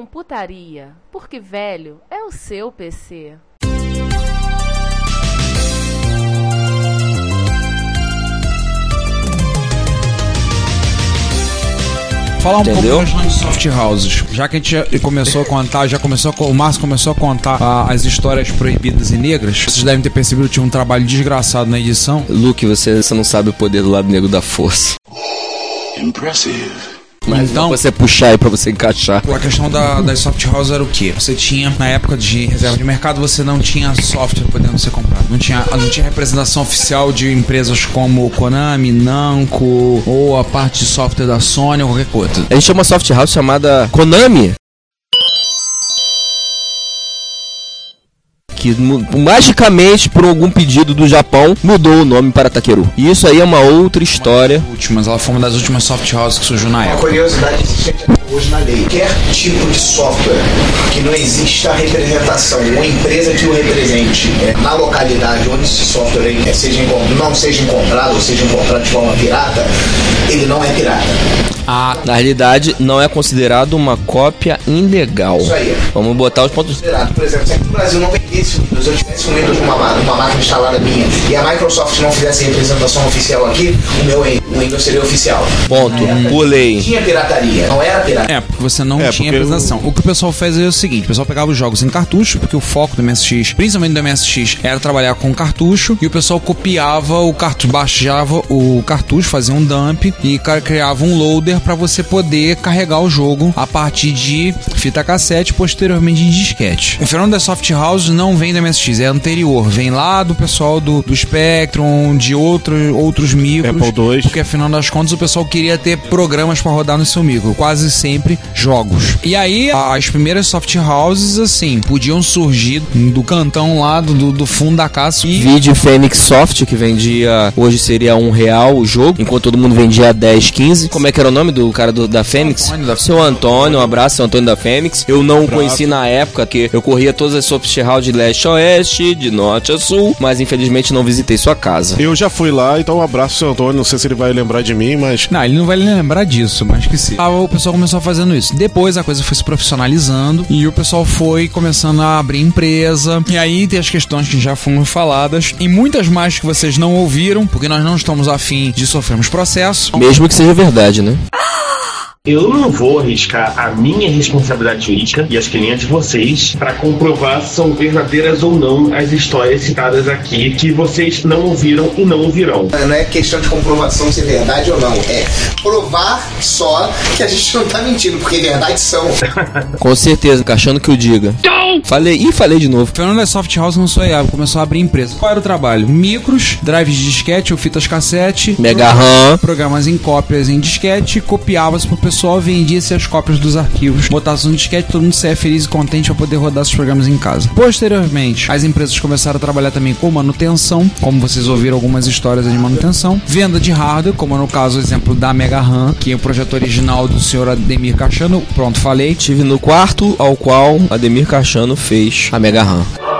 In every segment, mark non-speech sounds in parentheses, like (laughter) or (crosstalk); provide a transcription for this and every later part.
Retrocomputaria, porque velho é o seu PC. Falar um Entendeu? pouco das soft houses. Já que a gente começou a contar, já começou a, co- o Márcio começou a contar ah, as histórias proibidas e negras. Vocês devem ter percebido que tinha um trabalho desgraçado na edição. Luke, você, você não sabe o poder do lado negro da força. Mas Então- você puxar aí pra você encaixar. A questão da, das soft houses era o quê? Você tinha, na época de reserva de mercado, você não tinha software podendo ser comprado. Não tinha, não tinha representação oficial de empresas como Konami, Namco, ou a parte de software da Sony, ou qualquer coisa. A gente tinha uma soft house chamada Konami. Que magicamente, por algum pedido do Japão, mudou o nome para Takeru. E isso aí é uma outra história. Últimas, ela foi uma das últimas soft houses que surgiu na Uma época. curiosidade existente até hoje na lei. Qualquer tipo de software que não exista representação, uma empresa que o represente é, na localidade onde esse software é, seja não seja encontrado ou seja encontrado de forma pirata, ele não é pirata. Ah, Na realidade, não é considerado uma cópia ilegal. Isso aí. Vamos botar os pontos. Considerado, Por exemplo, se aqui no Brasil não vendesse Windows, eu tivesse um Windows numa, ma- numa máquina instalada minha e a Microsoft não fizesse representação oficial aqui, o meu Windows seria oficial. Ponto. Pulei. Tinha pirataria, não era pirataria. É, porque você não É, tinha representação. O que o pessoal fez é o seguinte: o pessoal pegava os jogos em cartucho, porque o foco do MSX, principalmente do MSX, era trabalhar com cartucho, e o pessoal copiava o cartucho, baixava o cartucho, fazia um dump e criava um loader para você poder carregar o jogo a partir de fita cassete, posteriormente em disquete. O fenômeno das soft houses não vem do MSX, é anterior, vem lá do pessoal do, do Spectrum, de outro, outros micros. Apple II. Porque afinal das contas o pessoal queria ter programas pra rodar no seu micro, quase sempre jogos. E aí as primeiras soft houses assim podiam surgir do cantão lá do, do- do fundo da casa e Vídeo Fênix Soft, que vendia, hoje seria um real o jogo, enquanto todo mundo vendia 10, 15. Como é que era o nome do cara do- da Fênix? Antônio da- Seu Antônio, um abraço, seu Antônio da Fênix. Eu não o conheci na época, que eu corria todas as soft house de leste a oeste, de norte a sul, mas infelizmente não visitei sua casa. Eu já fui lá, então um abraço, seu Antônio. Não sei se ele vai lembrar de mim, mas. Não, ele não vai lembrar disso, mas que sim. Ah, o pessoal começou fazendo isso. Depois a coisa foi se profissionalizando e o pessoal foi começando a abrir empresa. E aí tem as questões que já foram faladas e muitas mais que vocês não ouviram, porque nós não estamos afim de sofrermos processo. Mesmo que seja verdade, né? Eu não vou arriscar a minha responsabilidade jurídica e as clientes de vocês para comprovar se são verdadeiras ou não as histórias citadas aqui que vocês não ouviram e não ouvirão. Não é questão de comprovação se é verdade ou não. É provar só que a gente não tá mentindo, porque verdades são. (laughs) Com certeza, achando que eu diga. Falei, e falei de novo. O fenômeno da Soft House não ia, começou a abrir empresa. Qual era o trabalho? Micros, drives de disquete ou fitas cassete, Mega RAM. programas em cópias em disquete, copiava-se pro pessoal, vendia-se as cópias dos arquivos, botava-se no disquete, todo mundo saia feliz e contente para poder rodar seus programas em casa. Posteriormente, as empresas começaram a trabalhar também com manutenção, como vocês ouviram algumas histórias de manutenção, venda de hardware, como no caso o exemplo da Mega RAM, que é o projeto original do senhor Ademir Cachano, pronto, falei. Estive no quarto ao qual Ademir Cachano fez a Mega RAM.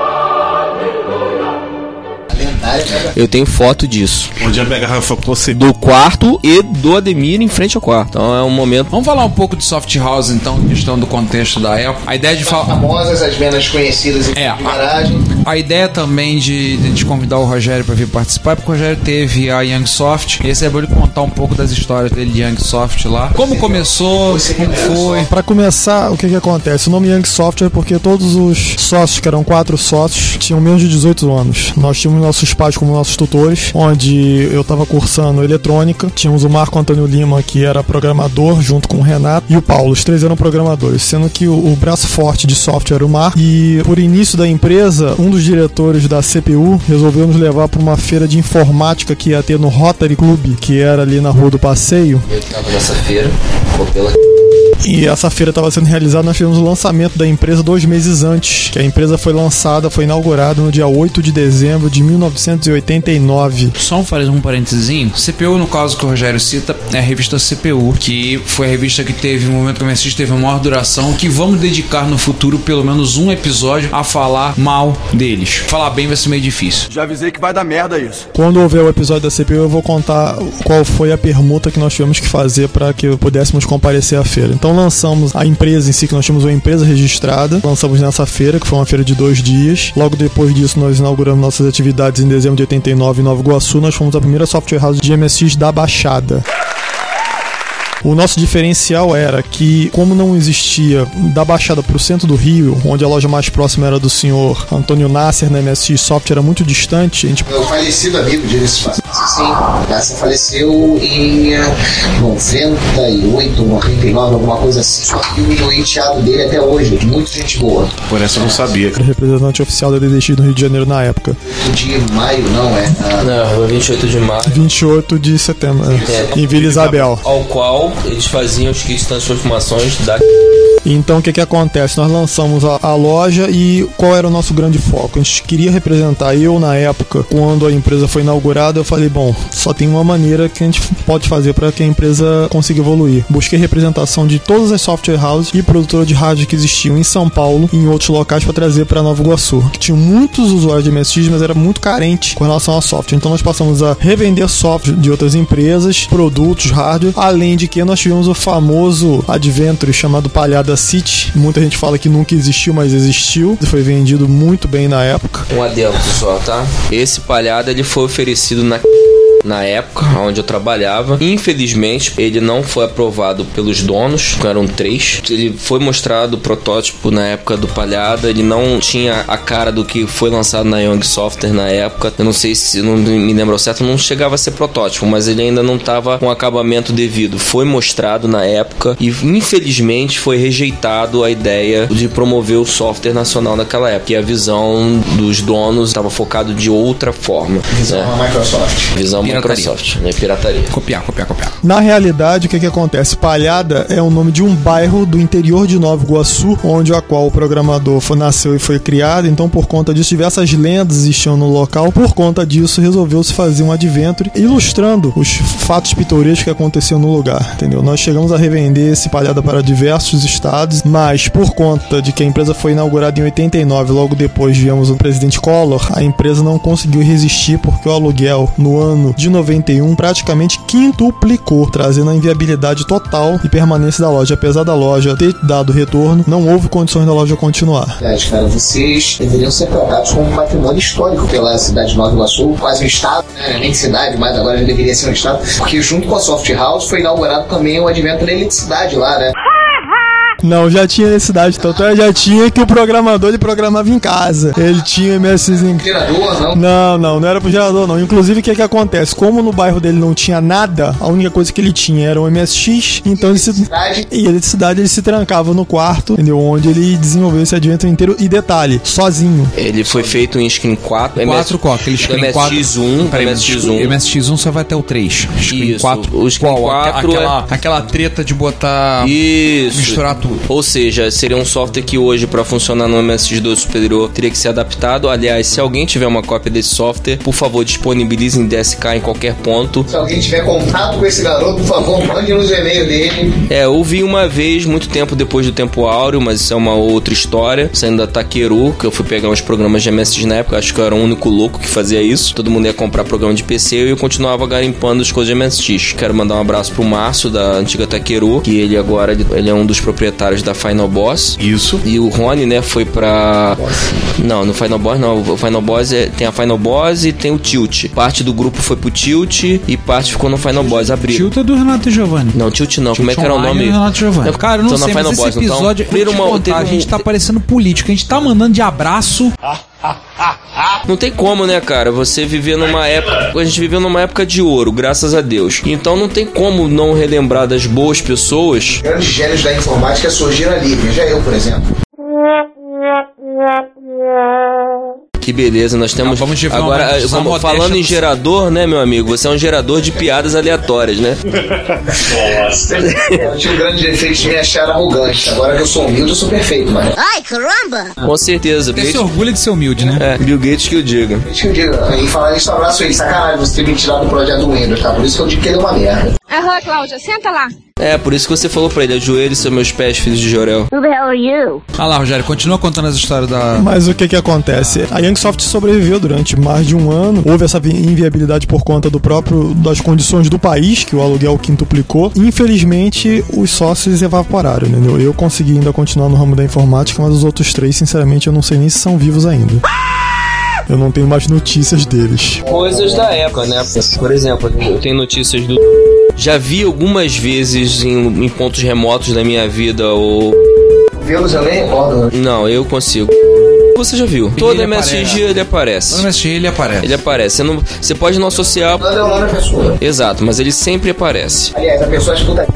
Eu tenho foto disso. Onde a RAM foi concebida. Do quarto e do Ademir em frente ao quarto. Então é um momento. Vamos falar um pouco de soft house, então, questão do contexto da época. A ideia de falar. Famosas, as menos conhecidas em É, garagem. A ideia também de, de convidar o Rogério para vir participar é porque o Rogério teve a Youngsoft e recebeu ele contar um pouco das histórias dele de Youngsoft lá. Como começou, como foi. Para começar, o que que acontece? O nome Young Software é porque todos os sócios, que eram quatro sócios, tinham menos de 18 anos. Nós tínhamos nossos pais como nossos tutores, onde eu tava cursando eletrônica. Tínhamos o Marco Antônio Lima, que era programador, junto com o Renato, e o Paulo. Os três eram programadores, sendo que o, o braço forte de software era o Marco. E por início da empresa, um dos diretores da CPU resolveu nos levar para uma feira de informática que ia ter no Rotary Club, que era ali na Rua do Passeio. Eu tava nessa feira, pela E essa feira estava sendo realizada, nós tivemos o lançamento da empresa dois meses antes. Que a empresa foi lançada, foi inaugurada no dia 8 de dezembro de 1989. Só um, fazer um parênteses. CPU, no caso que o Rogério cita, é a revista CPU, que foi a revista que teve, no momento que o MSX teve a maior duração, que vamos dedicar no futuro pelo menos um episódio a falar mal deles. Falar bem vai ser meio difícil. Já avisei que vai dar merda isso. Quando houver o episódio da CPU, eu vou contar qual foi a permuta que nós tivemos que fazer para que pudéssemos comparecer à feira. Então lançamos a empresa em si, que nós tínhamos uma empresa registrada, lançamos nessa feira, que foi uma feira de dois dias. Logo depois disso, nós inauguramos nossas atividades em dezembro de 89 em Nova Iguaçu. Nós fomos a primeira software house de MSX da Baixada. O nosso diferencial era que, como não existia da Baixada para o centro do Rio, onde a loja mais próxima era do senhor Antônio Nasser na MSX Software, era muito distante, a gente falecido amigo, diga-se de passagem. Sim, Nasser faleceu em eh, 98, 99, alguma coisa assim. Só que o enteado dele até hoje, muito gente boa. Por essa eu não sabia. era representante oficial da DDX no Rio de Janeiro na época. De maio, não é? Ah, Não, 28 de maio. 28 de setembro, é, em Vila Isabel. Ao qual eles faziam os kits de transformações da. Então o que que acontece? Nós lançamos a, a loja e qual era o nosso grande foco? A gente queria representar eu na época, quando a empresa foi inaugurada, eu falei, bom, só tem uma maneira que a gente pode fazer para que a empresa consiga evoluir. Busquei representação de todas as software houses e produtoras de rádio que existiam em São Paulo e em outros locais para trazer para Nova Iguaçu. Que tinha muitos usuários de MSX, mas era muito carente com relação a software. Então nós passamos a revender software de outras empresas, produtos, hardware, além de que nós tivemos o famoso Adventure chamado Palhada City. Muita gente fala que nunca existiu, mas existiu. Foi vendido muito bem na época. Um adendo só, tá? Esse palhado ele foi oferecido na na época onde eu trabalhava. Infelizmente, ele não foi aprovado pelos donos, que eram três. Ele foi mostrado o protótipo na época do Palhada, ele não tinha a cara do que foi lançado na Young Software na época. Eu não sei se não me lembro certo, não chegava a ser protótipo, mas ele ainda não estava com acabamento devido. Foi mostrado na época e infelizmente foi rejeitado a ideia de promover o software nacional naquela época. E a visão dos donos estava focado de outra forma. visão né? Microsoft. Visão. Microsoft, né? Pirataria. Copiar, copiar, copiar. Na realidade, o que, que acontece? Palhada é o nome de um bairro do interior de Nova Iguaçu, onde a qual o programador foi, nasceu e foi criado. Então, por conta disso, diversas lendas existiam no local. Por conta disso, resolveu-se fazer um adventure ilustrando os fatos pitorescos que aconteciam no lugar, entendeu? Nós chegamos a revender esse Palhada para diversos estados, mas por conta de que a empresa foi inaugurada em 89, logo depois viemos o presidente Collor, a empresa não conseguiu resistir porque o aluguel no ano de 91 praticamente quintuplicou, trazendo a inviabilidade total e permanência da loja. Apesar da loja ter dado retorno, não houve condições da loja continuar. Verdade, cara, vocês deveriam ser tratados como um patrimônio histórico pela cidade de Nova Iguaçu, quase um estado, né? nem cidade, mas agora já deveria ser um estado, porque junto com a Soft House foi inaugurado também o advento da eletricidade lá, né? Não, já tinha necessidade, tanto é já tinha que o programador ele programava em casa. Ele tinha MSX em Gerador, não? Não, não, não era pro gerador, não. Inclusive, o que que acontece? Como no bairro dele não tinha nada, a única coisa que ele tinha era um MSX, então ele se. E eletricidade ele se trancava no quarto, entendeu? Onde ele desenvolveu esse advento inteiro. E detalhe, sozinho. Ele foi feito em Screen 4. 4 qual? Aquele screen 4. MSX1, Peraí, MSX1. MSX1 só vai até o 3. Screen Isso, 4. o Screen qual? 4 aquela, aquela treta de botar. Isso. Misturar tudo. Ou seja, seria um software que hoje, para funcionar no MSX2 superior, teria que ser adaptado. Aliás, se alguém tiver uma cópia desse software, por favor, disponibilize em DSK em qualquer ponto. Se alguém tiver contato com esse garoto, por favor, mande nos e-mails dele. É, eu vi uma vez, muito tempo depois do Tempo Áureo, mas isso é uma outra história. Saindo da Takeru, que eu fui pegar uns programas de MSX na época, acho que eu era o único louco que fazia isso. Todo mundo ia comprar programa de PC e eu continuava garimpando as coisas de MSX. Quero mandar um abraço pro Márcio, da antiga Takeru, que ele agora ele é um dos proprietários da Final Boss. Isso. E o Rony, né, foi pra. Não, no Final Boss não. O Final Boss é... tem a Final Boss e tem o Tilt. Parte do grupo foi pro Tilt e parte ficou no Final Boss. Abriu. Tilt é do Renato e Giovanni. Não, Tilt não. Como é que era o nome? do Renato Giovanni. Cara, eu não então na sei, mas Final esse Boss, então, episódio... vou te uma- contar, teve a gente um- tá parecendo político. A gente tá mandando de abraço Não tem como, né, cara? Você viver numa época. A gente viveu numa época de ouro, graças a Deus. Então não tem como não relembrar das boas pessoas. Grandes gênios da informática surgiram ali. Veja eu, por exemplo. Que beleza, nós temos. Não, vamos de- Agora, vamos- eh, vamos- falando em do- gerador, né, meu amigo? Você é um gerador de piadas aleatórias, né? Eu tinha um grande defeito de me achar arrogante. Agora que eu sou humilde, eu sou perfeito, mano. Ai, caramba! Com certeza. Se Gates, orgulha de ser humilde, né? é, Bill Gates que o diga. Deixa eu dizer, e falar isso, abraço aí. Sacanagem você ter me tirado do projeto Windows, tá? Por isso que eu digo que ele é uma merda. Aham, Cláudia, senta lá. É, por isso que você falou pra ele: ajoelhe são meus pés, filhos de Jorel. Who the hell are you? Ah lá, Rogério, continua contando as histórias da. Mas o que que acontece? A Youngsoft sobreviveu durante mais de um ano. Houve essa vi- inviabilidade por conta do próprio das condições do país, que o aluguel quintuplicou. Infelizmente, os sócios evaporaram, entendeu? Eu consegui ainda continuar no ramo da informática, mas os outros três, sinceramente, eu não sei nem se são vivos ainda. Eu não tenho mais notícias deles. Coisas da época, né? Por exemplo, eu tenho notícias do. Já vi algumas vezes em, em pontos remotos da minha vida ou. Vê-los eu nem recordo. Não, eu consigo. Você já viu? Todo ele MSG aparece. ele aparece. No MSG ele aparece. Ele aparece. Você, não, você pode não associar. Nada é o nome da pessoa. Exato, mas ele sempre aparece. Aliás, a pessoa escuta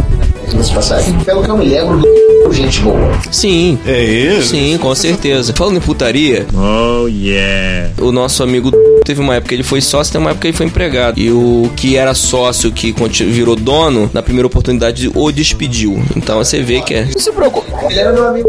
passagem. Pelo que eu me lembro, do gente boa. Sim. É ele? Sim, com certeza. Falando em putaria, Oh yeah. o nosso amigo teve uma época que ele foi sócio, tem uma época que ele foi empregado. E o que era sócio, que virou dono, na primeira oportunidade o despediu. Então você vê que é. Não se preocupe. Ele era meu amigo.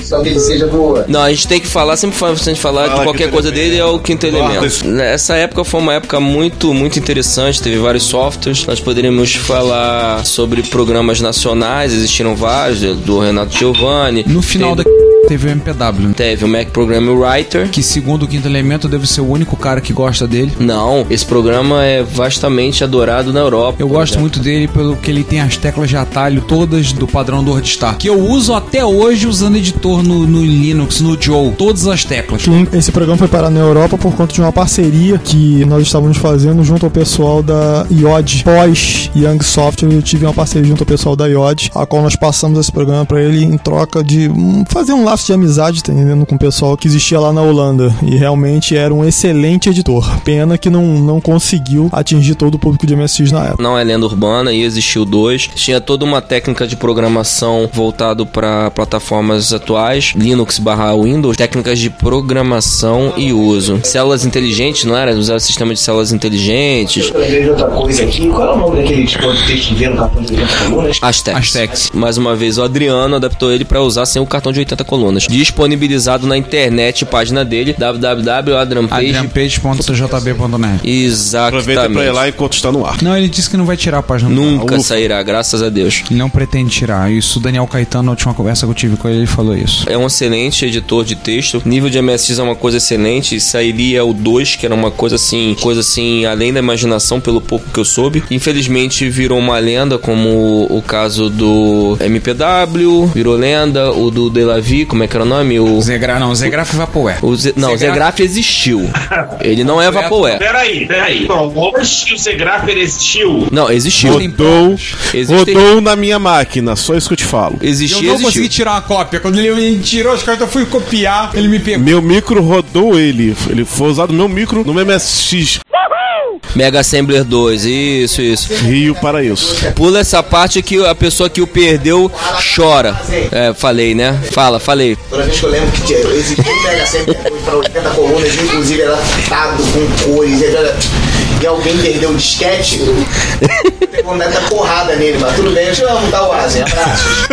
Só que ele seja do. Não, a gente tem que falar, sempre fa- se a gente falar Fala de qualquer coisa Elemento. dele, é o quinto Guarda elemento. isso. Essa época foi uma época muito, muito interessante, teve vários softwares. Nós poderíamos falar sobre programas nacionais, existiram vários, do Renato Giovanni. No final teve, da teve o MPW, Teve o Mac Program Writer. que segundo o quinto elemento deve ser o único cara que gosta dele. Não, esse programa é vastamente adorado na Europa. Eu gosto exemplo. muito dele pelo que ele tem as teclas de atalho todas do padrão do WordStar, que eu uso até hoje usando editor no, no Linux, no Joe, todas as teclas. Sim, Esse programa foi parar na Europa por conta de uma parceria que nós estávamos fazendo junto ao pessoal da IOD. Pós Young Software, eu tive uma parceria junto ao pessoal da IOD, a qual nós passamos esse programa para ele em troca de hum, fazer um laço de amizade, tá entendendo? Com o pessoal que existia lá na Holanda. E realmente era um excelente editor. Pena que não, não conseguiu atingir todo o público de MSX na época. Não é lenda urbana e existiu dois. Tinha toda uma técnica de programação voltado para plataformas atuais, Linux barra Windows, técnicas de programação e uso. Células inteligentes, não era? Usar sistema de células inteligentes. Eu lembrei de outra coisa aqui. Qual é o nome daquele tipo que vê no cartão de 80 colunas? Aztecs. Aztecs. Mais uma vez, o Adriano adaptou ele para usar sem o cartão de 80 colunas. Disponibilizado na internet, página dele, www.adrianpage. adrianpage.jb.net Exatamente. Aproveita pra ir lá enquanto está no ar. Não, ele disse que não vai tirar a página. do Nunca sairá, graças a Deus. Ele não pretende tirar. Isso o Daniel Caetano, na última conversa que eu tive com ele, ele falou isso. É um excelente editor de texto. Nível de MSX é uma coisa excelente. Sairia o 2, que era uma coisa assim, coisa assim, além da imaginação, pelo pouco que eu soube. Infelizmente virou uma lenda, como o caso do MPW, virou lenda, o do Delavi, como é que era o nome? O, Zegra, não, Zegraf e Vaporware. o Ze- não, o Zegraf- Zegraf existiu. (laughs) Ele não é Vaporware. Peraí, peraí. Que o Zegrapher existiu. Não, existiu. Rodou, rodou na minha máquina, só isso que eu te falo. Eu Existia, não consegui existiu. tirar uma cópia. Quando ele me tirou as cartas, eu fui copiar. Ele me pegou. Meu micro rodou ele. Ele foi usado meu micro no MSX Mega Assembler 2, isso, isso. Rio para isso. Pula essa parte que a pessoa que o perdeu chora. É, falei, né? Fala, falei. Toda vez que eu lembro que tinha- existia um Mega Sempre para 80 colunas, inclusive era tado com cores. E alguém perdeu o disquete, pegou uma meta porrada nele, mas tudo bem, eu te amo, tá, Wazen? Abraços.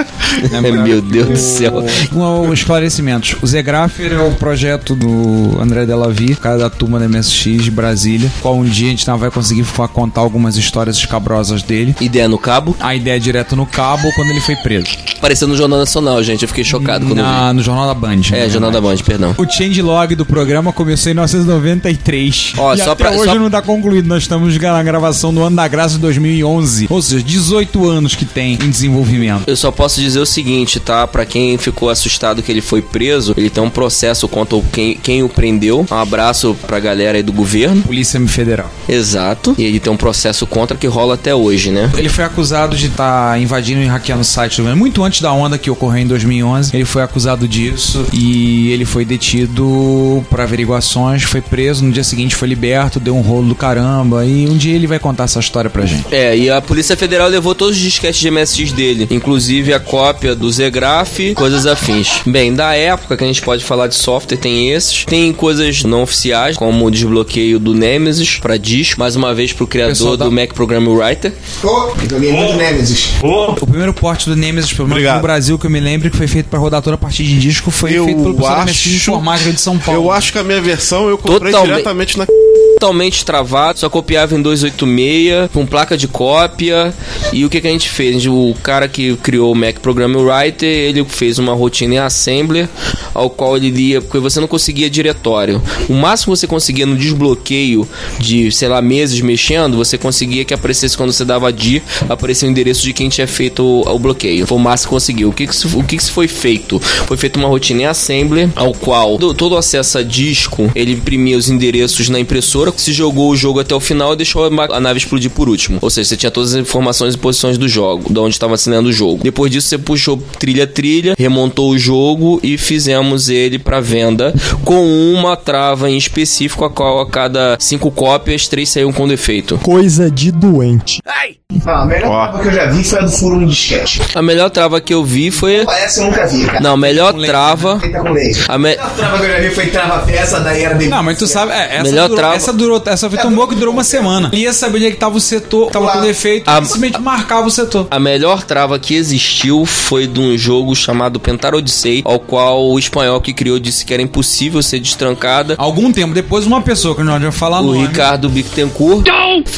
(laughs) Meu Deus do céu. Com os esclarecimentos. O Zegrapher é o projeto do André Delavi, cara da turma da MSX de Brasília, qual um dia a gente não vai conseguir contar algumas histórias escabrosas dele. Ideia no cabo. A ideia é direto no cabo quando ele foi preso. Apareceu no Jornal Nacional, gente. Eu fiquei chocado quando eu Na, no Jornal da Band. vi. É, na Jornal da. Band, perdão. O changelog do programa começou em 1993. Ó, e só até pra- hoje só- não tá concluído. Nós estamos na gravação do ano da graça 2011. Ou seja, 18 anos que tem em desenvolvimento. Eu só posso dizer o seguinte, tá? Pra quem ficou assustado que ele foi preso, ele tem um processo contra quem, quem o prendeu. Um abraço pra galera aí do governo. Polícia Federal. Exato. E ele tem um processo contra que rola até hoje, né? Ele foi acusado de estar invadindo e hackeando o site do governo. Muito antes da onda que ocorreu em 2011, ele foi acusado disso e ele foi detido por averiguações, foi preso, no dia seguinte foi liberto, deu um rolo do caramba e um dia ele vai contar essa história pra gente. É, e a Polícia Federal levou todos os disquetes de MSX dele, inclusive a cópia do Zegraph, coisas afins. Bem, da época que a gente pode falar de software, tem esses. Tem coisas não oficiais, como o desbloqueio do Nemesis pra disco, mais uma vez pro criador do Mac Program Writer. Joguei muito Nemesis. Ô, O primeiro porte do Nemesis, pelo menos no Brasil, que eu me lembro, que foi feito pra rodar toda a parte de disco, foi Eu feito pelo pessoal acho- MSX Informática de São Paulo. Eu acho que a minha versão eu comprei Totalmente. diretamente na. Totalmente travado, só copiava em 286, com placa de cópia. E o que, que a gente fez? O cara que criou o Mac Program Writer, ele fez uma rotina em Assembler, ao qual ele lia, porque você não conseguia diretório. O máximo que você conseguia no desbloqueio de, sei lá, meses mexendo, você conseguia que aparecesse quando você dava dir, aparecia o endereço de quem tinha feito o, o bloqueio. Foi o máximo que conseguiu. O que, que, o que, que foi feito? Foi feita uma rotina em Assembler, ao qual do- todo acesso a disco, ele imprimia os endereços na impressora, se jogou o jogo até o final e deixou a, a nave explodir por último. Ou seja, você tinha todas as informações e posições do jogo, de onde estava assinando o jogo. Depois disso, você puxou trilha a trilha, remontou o jogo e fizemos ele para venda com uma trava em específico, a qual a cada cinco cópias, três saíam com defeito. Coisa de doente. Ah, a melhor Ó. prova que eu já vi foi a do furo no disquete. A melhor trava que eu vi foi. Essa eu nunca vi, cara. Não, a melhor trava. Feita com leite. A me- A trava que eu já vi foi trava peça da era de. Não, mas tu sabe, é, essa, Melhor durou, trava- essa durou, essa foi tão boa que durou uma semana. Ia saber onde é que tava o setor, tava com defeito, A- simplesmente marcava o setor. A melhor trava que existiu foi de um jogo chamado Pentar Odyssey, ao qual o espanhol que criou disse que era impossível ser destrancada. Algum tempo depois, uma pessoa que não adianta falar O nome. Ricardo Bittencourt.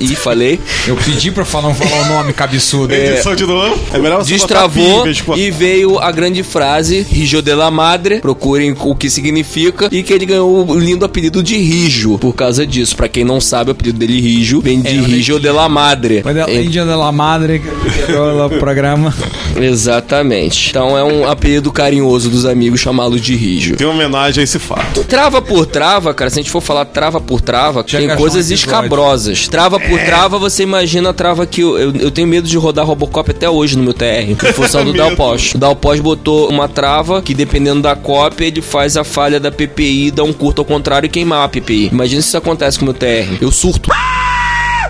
E falei. Eu pedi pra falar, não falar o nome cabeçudo. Edição de novo. É melhor você Destravou e veio a grande frase Rijo de la Madre. Procurem o que significa. E que ele ganhou o lindo apelido de Rijo. Por causa disso. Pra quem não sabe, o apelido dele Rijo vem de É, Rijo de la Madre. Mas é É- Índia de la Madre, que criou o programa. (laughs) Exatamente. Então é um apelido carinhoso dos amigos chamá-lo de Rijo. Tem homenagem a esse fato. Trava por trava, cara, se a gente for falar trava por trava, Já tem coisas escabrosas. Trava por trava, você imagina a trava que eu, eu, eu tenho medo de rodar Robocop até hoje no meu TR, em função (laughs) do. Dalpos. O Dalpos botou uma trava que, dependendo da cópia, ele faz a falha da PPI, dá um curto ao contrário e queimar a PPI. Imagina se isso acontece com o meu TR. Eu surto.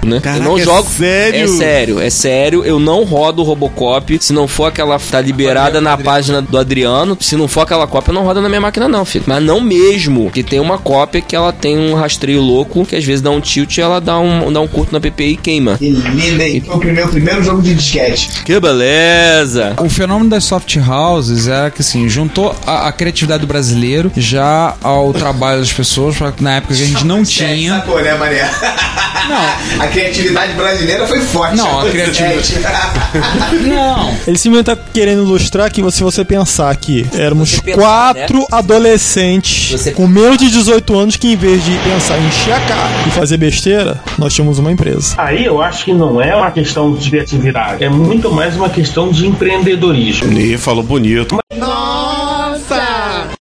Né? Caraca, eu não é jogo. sério? É sério, é sério. Eu não rodo o Robocop se não for aquela. Tá liberada na página do Adriano. Se não for aquela cópia, não roda na minha máquina, não, filho. Mas não mesmo. Que tem uma cópia que ela tem um rastreio louco, que às vezes dá um tilt e ela dá um, dá um curto na PPI e queima. Que linda, hein? Foi o primeiro, primeiro jogo de disquete. Que beleza! O fenômeno das soft houses era que assim, juntou a, a criatividade do brasileiro já ao trabalho das pessoas, pra- na época que a gente não tinha. Sacou, né, Mané? Não. (laughs) A criatividade brasileira foi forte. Não, a criatividade- (laughs) Não. Ele simplesmente tá querendo ilustrar que se você pensar que éramos pensar, quatro adolescentes Você- com menos de 18 anos que em vez de pensar em encher a cara e fazer besteira, nós tínhamos uma empresa. Aí eu acho que não é uma questão de criatividade, é muito mais uma questão de empreendedorismo. Ih, falou bonito. Mas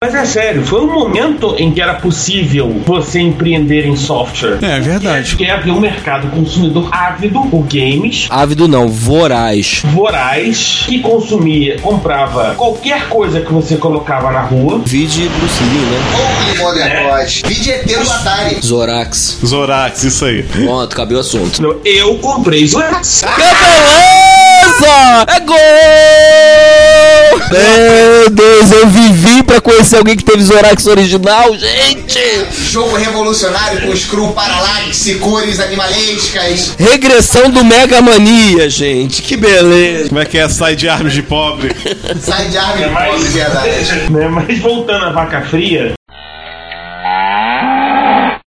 é sério, foi um momento em que era possível você empreender em software. É verdade. Porque havia um mercado consumidor ávido por games, Ávido não, voraz. voraz, que consumia, comprava qualquer coisa que você colocava na rua. Vide Bruce Lee, né? Vídeo ET do Atari. Zorax. Zorax, isso aí. Pronto, acabei o assunto. Não, Eu comprei Zorax. Que beleza! É gol! Meu Deus, eu vivi pra conhecer alguém que teve Zorax original, gente! Jogo revolucionário com screw parallax, cores animalescas. Regressão do Mega Mania, gente, que beleza! Como é que é? Sai de armas de pobre. Sai de árvore É mais- de verdade. (laughs) Né, Mas voltando à vaca fria,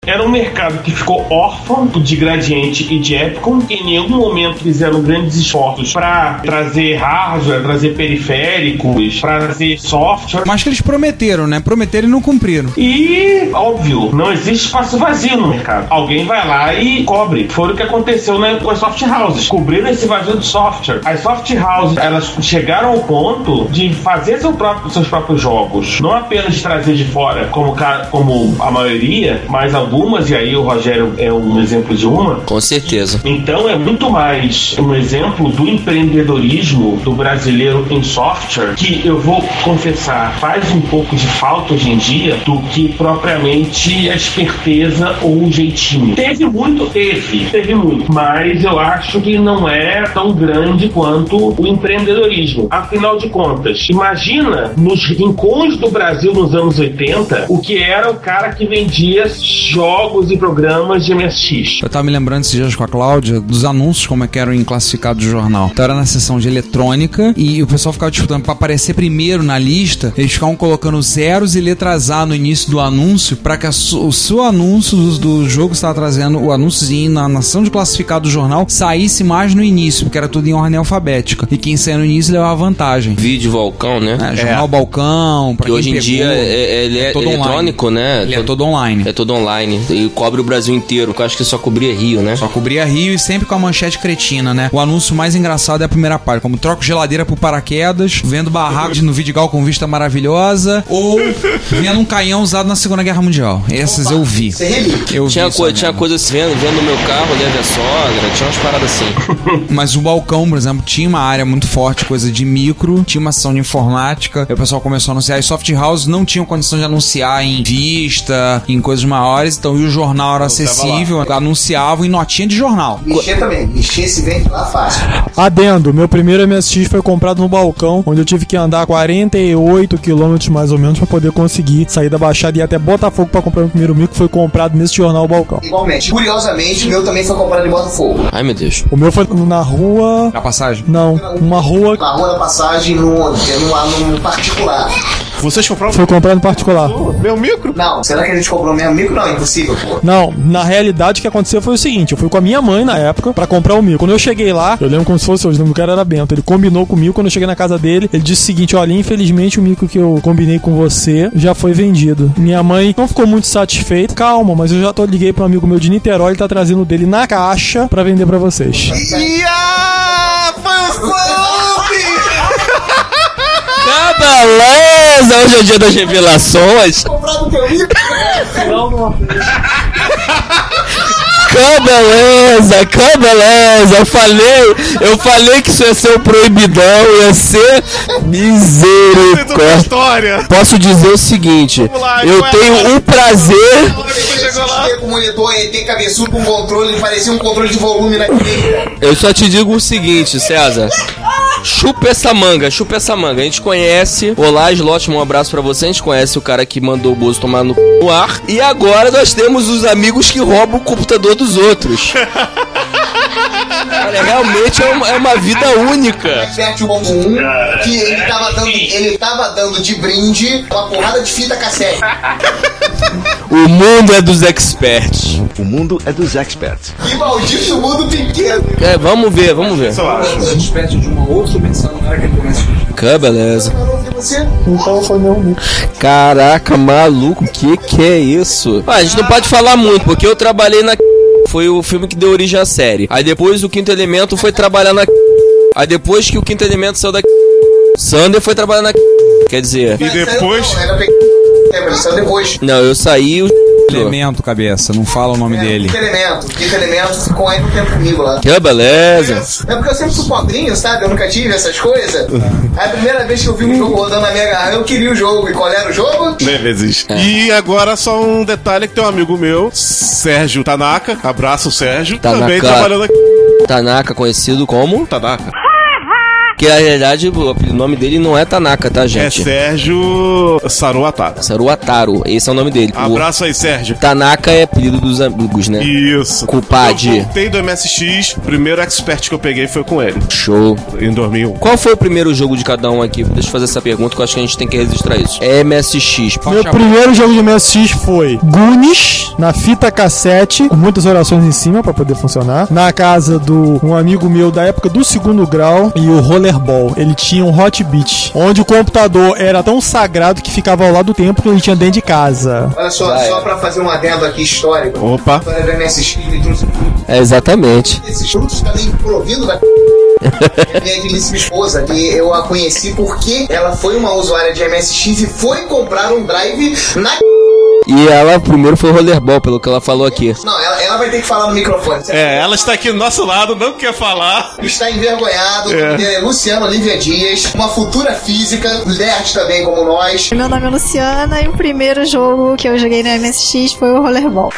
Era um mercado que ficou órfão de Gradiente e de Epicon. Em nenhum momento fizeram grandes esforços para trazer hardware, trazer periféricos, trazer software. Mas que eles prometeram, né? Prometeram e não cumpriram. E, óbvio, não existe espaço vazio no mercado. Alguém vai lá e cobre. Foi o que aconteceu né, com as soft houses. Cobriram esse vazio de software. As soft houses, elas chegaram ao ponto de fazer seu próprio- seus próprios jogos. Não apenas trazer de fora, como, como a maioria, mas algumas, e aí o Rogério é um exemplo de uma, Com certeza. então é muito mais um exemplo do empreendedorismo do brasileiro em software que eu vou confessar faz um pouco de falta hoje em dia do que propriamente a esperteza ou o jeitinho. Teve muito, teve, teve muito, mas eu acho que não é tão grande quanto o empreendedorismo. Afinal de contas, imagina nos rincões do Brasil nos anos 80 o que era o cara que vendia jogos e programas de MSX. Eu tava me lembrando esses dias com a Cláudia dos anúncios, como é que eram em classificado do jornal. Então era na seção de eletrônica e o pessoal ficava disputando pra aparecer primeiro na lista. Eles ficavam colocando zeros e letras A no início do anúncio pra que a su- o seu anúncio do, do jogo que estava trazendo, o anúnciozinho na nação de classificado do jornal, saísse mais no início, porque era tudo em ordem alfabética. E quem saía no início levava vantagem. Vídeo Vulcão, né? É, jornal Balcão, pra Que quem hoje em pegou, dia é, é- ele é, todo online. eletrônico, né? Ele é todo online. É todo online. E cobre o Brasil inteiro. que Eu acho que só cobria Rio, né? Só cobria Rio e sempre com a manchete cretina, né? O anúncio mais engraçado é a primeira parte, como troco geladeira por paraquedas, vendo barracos no Vidigal com vista maravilhosa, ou vendo um canhão usado na Segunda Guerra Mundial. Essas eu vi. Eu Tinha, vi co tinha coisa assim, vendo, vendo meu carro, leve a sogra, tinha umas paradas assim. (laughs) Mas o balcão, por exemplo, tinha uma área muito forte, coisa de micro, tinha uma sessão de informática, aí o pessoal começou a anunciar. As soft houses não tinham condição de anunciar em vista, em coisas maiores, então e o jornal era acessível, anunciavam em notinha de jornal. Mexer também. Mexer se vende lá fácil. Adendo, meu primeiro MSX foi comprado no balcão, onde eu tive que andar 48 quilômetros mais ou menos pra poder conseguir sair da Baixada e ir até Botafogo pra comprar meu primeiro mico, que foi comprado nesse jornal balcão. Igualmente. Curiosamente, o meu também foi comprado em Botafogo. Ai, meu Deus. O meu foi na rua. Na passagem? Não, uma rua Na rua da passagem, no, no, no particular. Vocês compraram foi comprado em particular. meu micro? Não, será que a gente comprou mesmo micro? Não, impossível, pô. Não, na realidade o que aconteceu foi o seguinte: eu fui com a minha mãe na época pra comprar o mico. Quando eu cheguei lá, eu lembro como se fosse hoje, o cara era Bento. Ele combinou comigo. Quando eu cheguei na casa dele, ele disse o seguinte: olha, infelizmente o mico que eu combinei com você já foi vendido. Minha mãe não ficou muito satisfeita. Calma, mas eu já tô liguei pra um amigo meu de Niterói, ele tá trazendo o dele na caixa pra vender pra vocês. Ia! Foi o! Ah, beleza! Hoje é o dia das revelações. O micro? Que beleza, que beleza. Eu falei, eu falei que isso ia ser um proibidão, ia ser misericórdia. história! Posso dizer o seguinte, lá, eu tenho o prazer o um cadeira. Eu só te digo o seguinte, César. Chupa essa manga, chupa essa manga. A gente conhece. Olá, Slotman, um abraço pra você. A gente conhece o cara que mandou o Bozo tomar no, no ar. E agora nós temos os amigos que roubam o computador dos outros. (laughs) Cara, realmente é uma, é uma vida única. Expert 1 que ele tava dando, ele tava dando de brinde uma porrada de fita cassete. O mundo é dos experts. O mundo é dos experts. Que maldito mundo pequeno. É, vamos ver, vamos ver. Eu acho. espécie de uma outra pensando não era aquele começo. Que beleza. Então foi meu. Caraca, maluco, que que é isso? Ah, a gente não pode falar muito, porque eu trabalhei na. Foi o filme que deu origem à série. Aí depois o Quinto Elemento foi trabalhar na. Aí depois que o Quinto Elemento saiu da. Sander foi trabalhar na. Quer dizer. E depois. Não, é, saiu depois. Não, eu saí. O... Elemento, cabeça, não fala o nome dele. Quinto elemento. Quinto elemento ficou aí um tempo comigo lá. Que beleza. É porque eu sempre fui pobrinho, sabe? Eu nunca tive essas coisas. Aí a primeira vez que eu vi um jogo rodando na minha garrafa, eu queria o jogo. E qual era o jogo? Nemesis. E agora só um detalhe que tem um amigo meu, Sérgio Tanaka, abraço Sérgio, Tanaka. também trabalhando aqui. Tanaka, conhecido como. Tanaka. Que na realidade o nome dele não é Tanaka, tá, É gente? Sérgio Saruatara. Saruataro, esse é o nome dele. O Abraço aí, Sérgio. Tanaka é apelido dos amigos, né? Isso. Culpade. Eu voltei do MSX, o primeiro expert que eu peguei foi com ele, Show. em 2001. Qual foi o primeiro jogo de cada um aqui? Deixa eu fazer essa pergunta que eu acho que a gente tem que registrar isso. MSX. Meu primeiro jogo de MSX foi Goonies, na fita cassete, com muitas orações em cima pra poder funcionar. Na casa do um amigo meu da época do segundo grau e o Rollerball. Ele tinha um Hot Beat, onde o computador era tão sagrado que ficava ao lado do tempo que ele tinha dentro de casa. Olha só, só pra fazer um adendo aqui histórico. Opa. História do MSX me trouxe É, exatamente. esses frutos também provindo da (laughs) minha digníssima esposa, que eu a conheci porque ela foi uma usuária de MSX e foi comprar um drive na. E ela primeiro foi rollerball, pelo que ela falou aqui. Não, ela, ela vai ter que falar no microfone. Você É, ela está aqui do nosso lado, não quer falar. Está envergonhado, É. é Luciano Olivia Dias, uma futura física, nerd também como nós. Meu nome é Luciana e o primeiro jogo que eu joguei no MSX foi o Rollerball.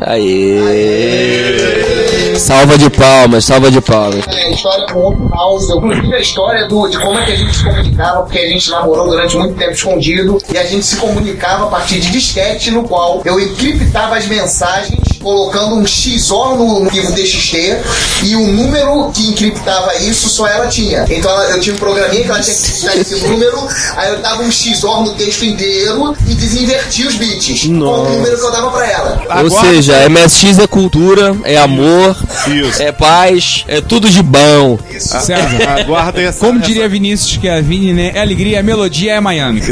Aê! Salva de palmas, salva de palmas. É, história com outro house, inclusive a história do, de como é que a gente se comunicava, porque a gente namorou durante muito tempo escondido e a gente se comunicava a partir de disquete, no qual eu encriptava as mensagens colocando um XOR no, no arquivo DXT e o número que encriptava isso só ela tinha. Então ela- eu tinha um programinha que ela tinha que digitar esse (laughs) número, aí eu dava um XOR no texto inteiro e desinvertia os bits com o número que eu dava pra ela. Ou seja, MSX é cultura, é amor, Isso. é paz, é tudo de bom. César, Aguardem essa, como diria Vinícius, que a Vini, né? É alegria, é melodia, é Miami.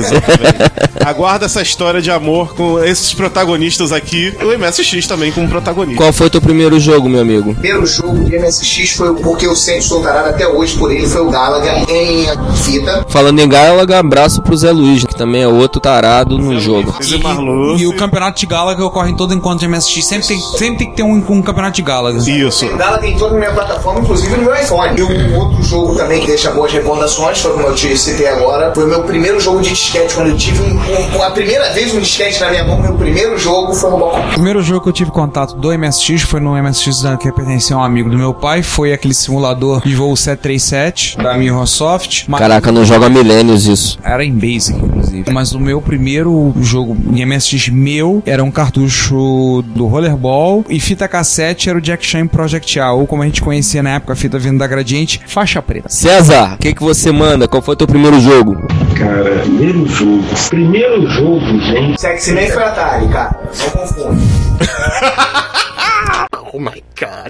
Aguarda essa história de amor com esses protagonistas aqui. O MSX também como protagonista. Qual foi teu primeiro jogo, meu amigo? O primeiro jogo de MSX foi o porque eu sempre sou tarado até hoje por ele, foi o Galaga em fita. Falando em Galaga, abraço pro Zé Luiz, que também é outro tarado no jogo. Zé Marluce. E o campeonato de Galaga ocorre em todo encontro de MSX. Sempre tem, sempre tem que ter um, um campeonato de Galaga. Isso. O Galaga em toda a minha plataforma, inclusive no meu iPhone. E um outro jogo também que deixa boas recordações, foi como eu te citei agora, foi o meu primeiro jogo de disquete, quando eu tive um, um- a primeira vez um disquete na minha mão, meu primeiro jogo foi Robocop. O primeiro jogo que eu tive contato do MSX foi no MSX que pertencia a um amigo do meu pai. Foi aquele simulador de voo 737 da Microsoft. Mas Caraca, não joga milênios isso. Era em Basic, inclusive. Mas o meu primeiro jogo em MSX meu era um cartucho do Rollerball e fita cassete era o Jack Chan Project A, ou como a gente conhecia na época, a fita vindo da Gradiente, faixa preta. César, o que, que você manda? Qual foi teu primeiro jogo? Cara, primeiro jogo. Primeiro jogo, gente. Sexy Man foi Atari, cara. Não confunde. (laughs) (laughs) oh my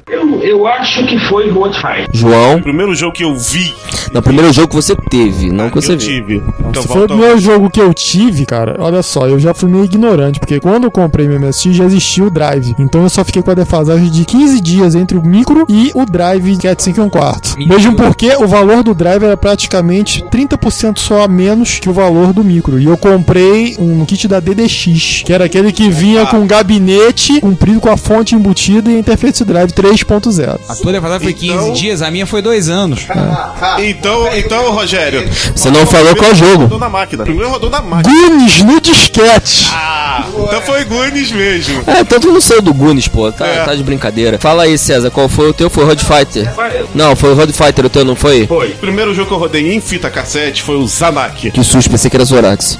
Eu, eu acho que foi Fight. João? O primeiro jogo que eu vi, Não, primeiro jogo que você teve, não que você eu viu. tive. Então Se foi o primeiro jogo que eu tive, cara, olha só, eu já fui meio ignorante, porque quando eu comprei meu MSX já existia o Drive. Então eu só fiquei com a defasagem de 15 dias entre o micro e o Drive Cat 5 e 1 quarto. Vejam porque o valor do Drive era praticamente 30% só a menos que o valor do micro. E eu comprei um kit da DDX, que era aquele que vinha com um gabinete comprido com a fonte embutida e a interface Drive 3.0. A tua defasagem foi 15 Então- dias, a minha foi 2 anos. (laughs) Então, então, Rogério. Você não falou qual jogo. Rodou na máquina. Primeiro rodou na máquina. Gunis no disquete! Ah, então foi Goonies mesmo. É, tanto não saiu do Gunis, pô. Tá, É. tá de brincadeira. Fala aí, César, qual foi o teu? Foi o Road Fighter? Não, foi o Road Fighter o teu, não foi? Foi. O primeiro jogo que eu rodei em fita cassete foi o Zanak. Que susto, pensei que era Zorax.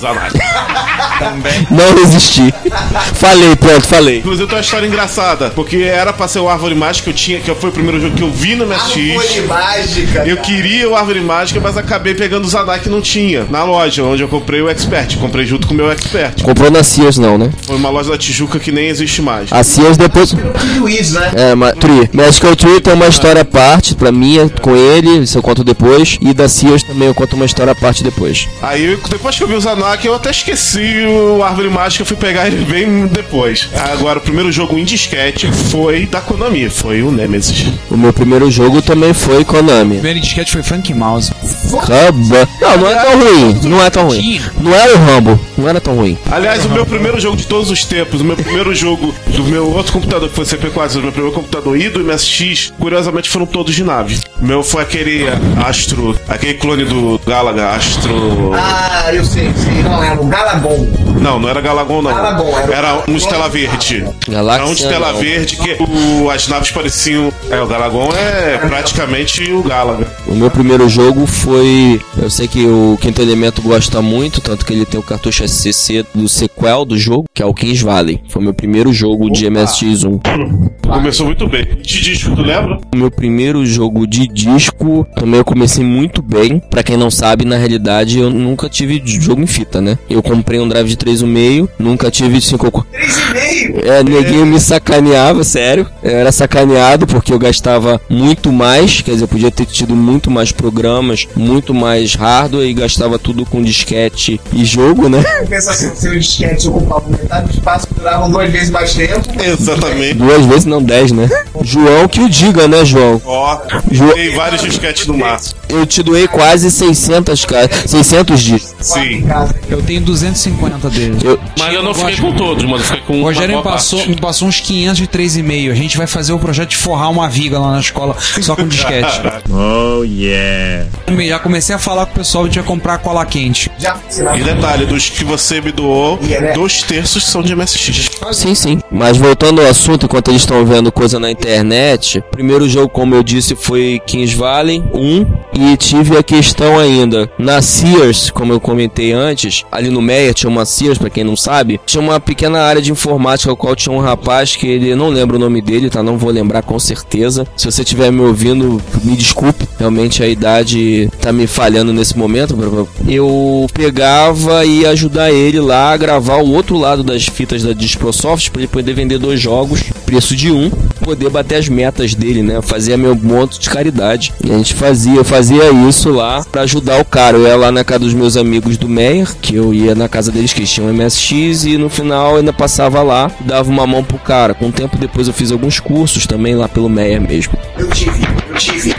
Zanak. (laughs) Não resisti. falei, pronto, falei. Inclusive tem uma história engraçada, porque era pra ser o Árvore Mágica que eu tinha, que foi o primeiro jogo que eu vi no Árvore MSX. mágica. Eu cara. queria o Árvore Mágica, mas acabei pegando o Zanak que não tinha. Na loja, onde eu comprei o Expert. Comprei junto com o meu Expert. Comprou na Cias, não, né? Foi uma loja da Tijuca que nem existe mais. A Cias depois. Luiz, né? É, mas Tree. Magical Tree tem uma história à parte pra mim, é com ele, isso eu conto depois. E da Cias também eu conto uma história à parte depois. Aí, depois que eu vi o Zanak, eu até esqueci o Árvore Mágica, eu fui pegar ele bem depois. Agora, o primeiro jogo em disquete foi da Konami, foi o Nemesis. O meu primeiro jogo também foi Konami. O primeiro disquete foi Frank Mouse. Ramba. Não, não é tão ruim. Não é tão ruim. Não era o Rambo. Não era tão ruim. Aliás, o meu primeiro jogo de todos os tempos, o meu primeiro jogo do meu outro computador, que foi o CP4, o meu primeiro computador e do MSX, curiosamente foram todos de nave. O meu foi aquele Astro, aquele clone do Galaga, Astro. Ah, eu sei, sei. Não, era o Galagon. Não, não era Galagon, não. Galagon, era Era um Estela Verde. Galáxia Era um Estela não. Verde que o- as naves pareciam. É, o Galagon é praticamente o Galaga. O meu primeiro jogo foi. Eu sei que o Quinto Elemento gosta muito, tanto que ele tem o cartucho SCC do sequel do jogo, que é o Kings Valley. Foi o meu primeiro jogo de MSX1. Começou muito bem. De disco, tu lembra? O meu primeiro jogo de disco, também eu comecei muito bem. Pra quem não sabe, na realidade eu nunca tive jogo em fita, né? Eu comprei um drive de 3,5, nunca tive 5. 3,5? (laughs) É, neguinho me sacaneava, sério. Eu era sacaneado porque eu gastava muito mais, quer dizer, eu podia ter tido muito mais programas, muito mais hardware e gastava tudo com disquete e jogo, né? Compensação, seu disquete ocupava metade do espaço, duravam duas vezes mais tempo. Exatamente. Duas vezes, não dez, né? João que o diga, né, João? Ó, Jo- tem vários disquetes no máximo. Eu te doei quase 600, ca- 600 discos. Sim. Eu tenho 250 deles. Eu, Mas eu não fiquei com todos, mano. Fiquei com O uma Rogério boa me passou, parte. me passou uns 500 de 3,5. A gente vai fazer o projeto de forrar uma viga lá na escola só com disquete. (laughs) Oh, yeah. Já comecei a falar com o pessoal que tinha que comprar cola quente. Já E detalhe, dos que você me doou, E é- dois terços são de MSX. Sim, sim. Mas voltando ao assunto, enquanto eles estão vendo coisa na internet, o primeiro jogo, como eu disse, foi Kings Valley 1. E tive a questão ainda. Na Sears, como eu comentei antes, ali no Meia tinha uma Sears, pra quem não sabe, tinha uma pequena área de informática, ao qual tinha um rapaz que ele, não lembro o nome dele, tá? Não vou lembrar com certeza. Se você estiver me ouvindo, me desculpe. Realmente a idade tá me falhando nesse momento. Eu pegava e ia ajudar ele lá a gravar o outro lado das fitas da Disprosoft pra ele poder vender dois jogos, preço de um, poder bater as metas dele, né? Fazia meu monto de caridade. E a gente fazia, eu fazia isso lá pra ajudar o cara. Eu ia lá na casa dos meus amigos do Meyer, que eu ia na casa deles que eles tinham MSX e no final ainda passava lá, dava uma mão pro cara. Com o tempo depois eu fiz alguns cursos também lá pelo Meyer mesmo. Eu tive, eu tive.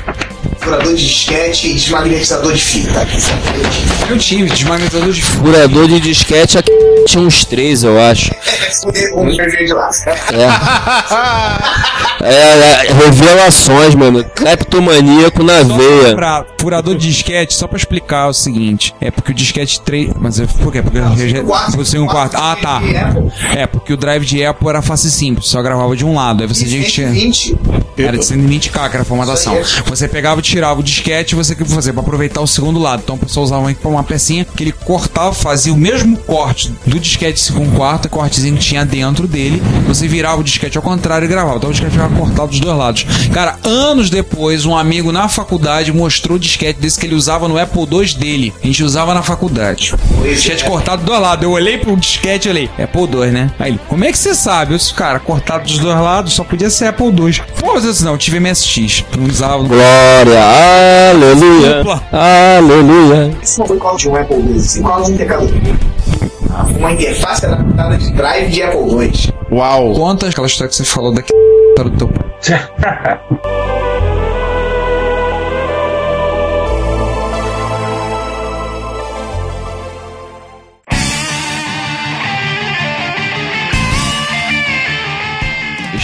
Furador de disquete e desmagnetizador de fita. Eu tive. Eu tive desmagnetizador de fogo. Furador de disquete aqui tinha uns três, eu acho. O de lá. É. (laughs) É, é, revelações, mano. Cleptomaníaco na veia. Pra furador de disquete, só pra explicar é o seguinte: é porque o disquete 3. Mas é- por quê? Porque você um quarto. Ah, tá. É, porque o drive de Apple era fácil e simples, só gravava de um lado. Aí você tinha que tirar. 120. Era de 120k, que era a formatação. Isso Você pegava e tirava o disquete você que fazer pra aproveitar o segundo lado. Então o pessoal usava uma- uma pecinha que ele cortava, fazia o mesmo corte do disquete segundo quarto, cortezinho que tinha dentro dele. Você virava o disquete ao contrário e gravava. Então o disquete ficava cortado dos dois lados. Cara, anos depois, um amigo na faculdade mostrou o disquete desse que ele usava no Apple II dele. A gente usava na faculdade. disquete cortado do dois lados. Eu olhei pro disquete e olhei, Apple II, né? Aí ele, como é que você sabe? Eu disse, cara, cortado dos dois lados, só podia ser Apple II. Pô, eu disse, não, eu tive MSX. Não usava. Glória, aleluia, aleluia. Isso não foi qual de um Apple II, sim qual de um teclado. Uma interface adaptada de drive de Apple II. Uau! Conta aquela história que você falou daqui (laughs) do teu (laughs)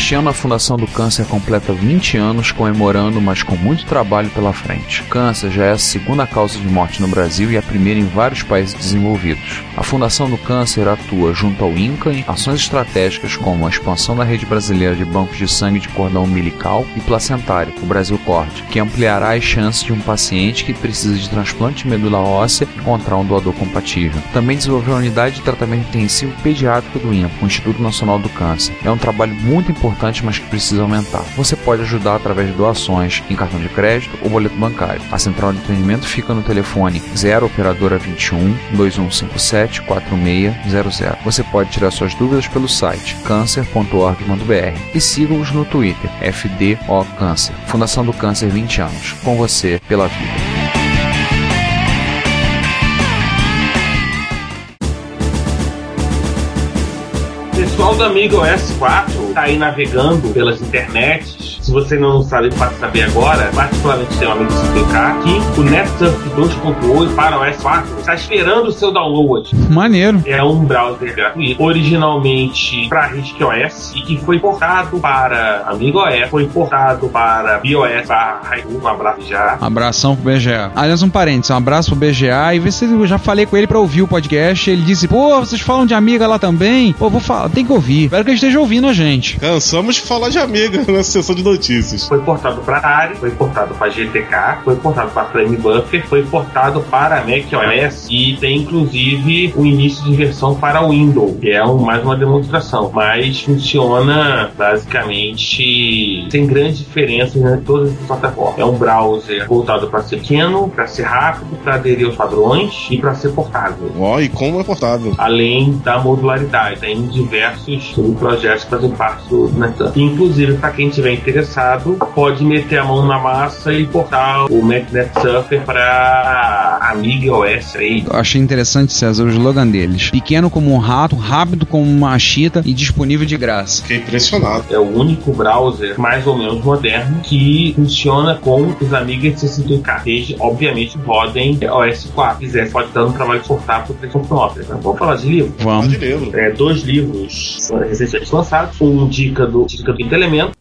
Este ano a Fundação do Câncer completa 20 anos comemorando, mas com muito trabalho pela frente. O câncer já é a segunda causa de morte no Brasil e a primeira em vários países desenvolvidos. A Fundação do Câncer atua junto ao INCA em ações estratégicas como a expansão da rede brasileira de bancos de sangue de cordão umbilical e placentário, o Brasil Corte, que ampliará as chances de um paciente que precisa de transplante de medula óssea encontrar um doador compatível. Também desenvolveu a unidade de tratamento intensivo pediátrico do INCA, o Instituto Nacional do Câncer. É um trabalho muito importante, importantes, mas que precisa aumentar. Você pode ajudar através de doações em cartão de crédito ou boleto bancário. A central de atendimento fica no telefone 0 operadora 21 2157 4600. Você pode tirar suas dúvidas pelo site cancer.org.br e siga-os no Twitter FDO Câncer. Fundação do Câncer 20 anos. Com você pela vida. Pessoal do Amigo S4, está aí navegando pelas internets se você não sabe, pode saber agora, particularmente tem um amigo explicar que o NetSurf 2.8 para o S4 está esperando o seu download. Maneiro. É um browser gratuito, originalmente para RISC OS e que foi portado para Amigo OS, foi portado para BOS, para um abraço já. Abração pro BGA. Aliás, um parênteses, um abraço pro BGA. E vê se eu já falei com ele pra ouvir o podcast. Ele disse: Pô, vocês falam de amiga lá também? Pô, vou falar, tem que ouvir. Espero que ele esteja ouvindo a gente. Cansamos de falar de amiga (laughs) na sessão de notícias. Foi portado para Atari, foi portado para GTK, foi portado para Flame Buffer, foi portado para macOS e tem inclusive o início de versão para Windows, que é um, mais uma demonstração, mas funciona basicamente sem grandes diferenças em todas as plataformas. É um browser voltado para ser pequeno, para ser rápido, para aderir aos padrões e para ser portável. Ó, e como é portável? Além da modularidade, tem diversos projetos que fazem parte do NetSurf. Inclusive, para quem estiver interessado, pode meter a mão na massa e portar o Mac NetSurfer para Amiga OS 3. Eu achei interessante, César, o slogan deles. Pequeno como um rato, rápido como uma chita e disponível de graça. Fiquei impressionado. É o único browser mais ou menos moderno que funciona com os Amiga 64K. Desde, obviamente, rodem OS 4. Se quiser, pode dar um trabalho de portar para o Opera. Né? Vamos falar de livro? Vamos. De livro. É, dois livros recentemente lançados. Um dica do, dica do Quinto Elemento.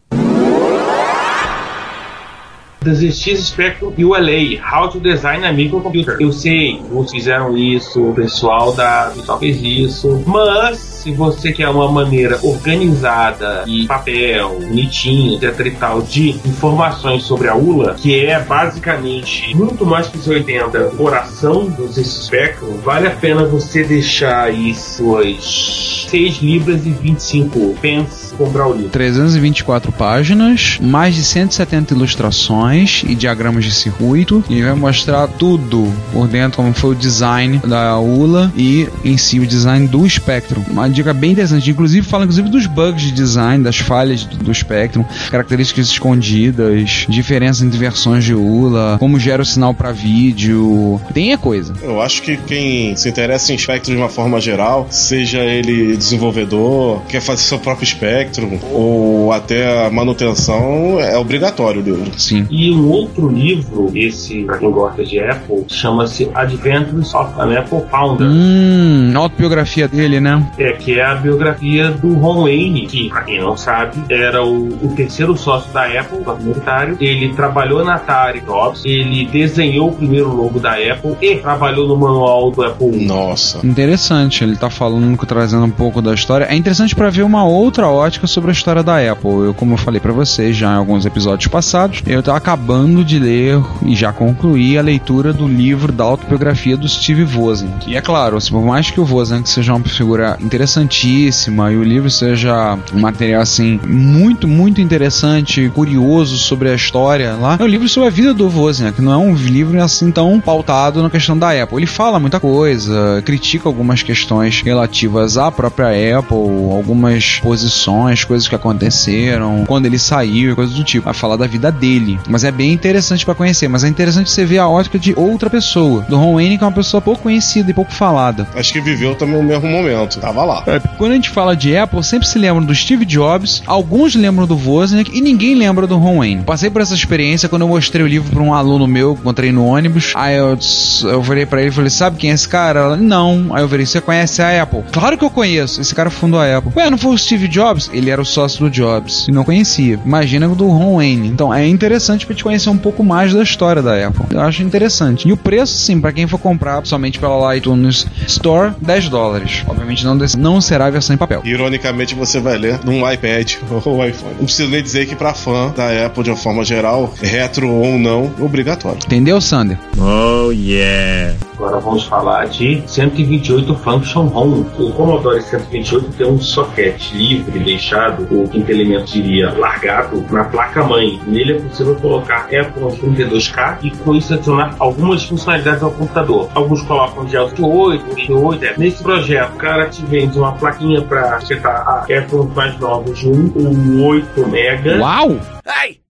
The ZX Spectrum e o LA, How to Design a Microcomputer. Eu sei, vocês fizeram isso, o pessoal da Vital fez isso, mas se você quer uma maneira organizada e papel, bonitinho, etc e tal, de informações sobre a ULA, que é basicamente muito mais que os 80 coração do ZX Spectrum, vale a pena você deixar aí suas 6 libras e 25 pence comprar o livro. 324 páginas, mais de 170 ilustrações e diagramas de circuito, e vai mostrar tudo por dentro, como foi o design da ULA e em si o design do Spectrum. Uma dica bem interessante, inclusive fala inclusive dos bugs de design, das falhas do, do Spectrum, características escondidas, diferenças entre versões de ULA, como gera o sinal para vídeo, tem a coisa. Eu acho que quem se interessa em Spectrum de uma forma geral, seja ele desenvolvedor, quer fazer seu próprio Spectrum, ou até a manutenção, é obrigatório o livro. Sim. E um outro livro, esse pra quem gosta de Apple, chama-se Adventures of an Apple Founder. Hum, autobiografia dele, né? É, que é a biografia do Ron Wayne, que, pra quem não sabe, era o, o terceiro sócio da Apple, do comunitário. Ele trabalhou na Atari Jobs, ele desenhou o primeiro logo da Apple e trabalhou no manual do Apple I. Nossa. Interessante, ele tá falando, trazendo um pouco da história. É interessante para ver uma outra ótica sobre a história da Apple. Eu, como eu falei para vocês já em alguns episódios passados, eu tô acabando de ler e já concluí a leitura do livro da autobiografia do Steve Wozniak. E é claro, assim, por mais que o Wozniak seja uma figura interessantíssima e o livro seja um material assim muito, muito interessante, curioso sobre a história lá, é um livro sobre a vida do Wozniak, não é um livro assim tão pautado na questão da Apple. Ele fala muita coisa, critica algumas questões relativas à própria Apple, algumas posições, coisas que aconteceram, quando ele saiu e coisas do tipo. Vai falar da vida dele. Mas é bem interessante para conhecer. Mas é interessante você ver a ótica de outra pessoa. Do Ron Wayne, que é uma pessoa pouco conhecida e pouco falada. Acho que viveu também o mesmo momento. Tava lá. É, quando a gente fala de Apple, sempre se lembra do Steve Jobs, alguns lembram do Wozniak e ninguém lembra do Ron Wayne. Passei por essa experiência quando eu mostrei o livro para um aluno meu, encontrei no ônibus. Aí eu, eu virei para ele e falei: Sabe quem é esse cara? Ela, não. Aí eu virei: Você conhece a Apple? Claro que eu conheço. Esse cara fundou a Apple. Ué, não foi o Steve Jobs? Ele era o sócio do Jobs e não conhecia. Imagina o do Ron Wayne. Então é interessante pra te conhecer um pouco mais da história da Apple. Eu acho interessante. E o preço, sim, para quem for comprar somente pela iTunes Store, 10 dólares. Obviamente não, não será a versão em papel. Ironicamente, você vai ler num iPad (laughs) ou iPhone. Não preciso nem dizer que pra fã da Apple, de uma forma geral, retro ou não, obrigatório. Entendeu, Sander? Oh, yeah. Agora vamos falar de 128 Function Home. O Commodore 128 tem um socket livre deixado, o quinto elemento diria largado, na placa-mãe. Nele é possível colocar Apple 32K e com isso adicionar algumas funcionalidades ao computador. Alguns colocam de 8, 28. É. Nesse projeto, o cara te vende uma plaquinha para setar a Apple mais nova de 1, um 8 mega. Uau!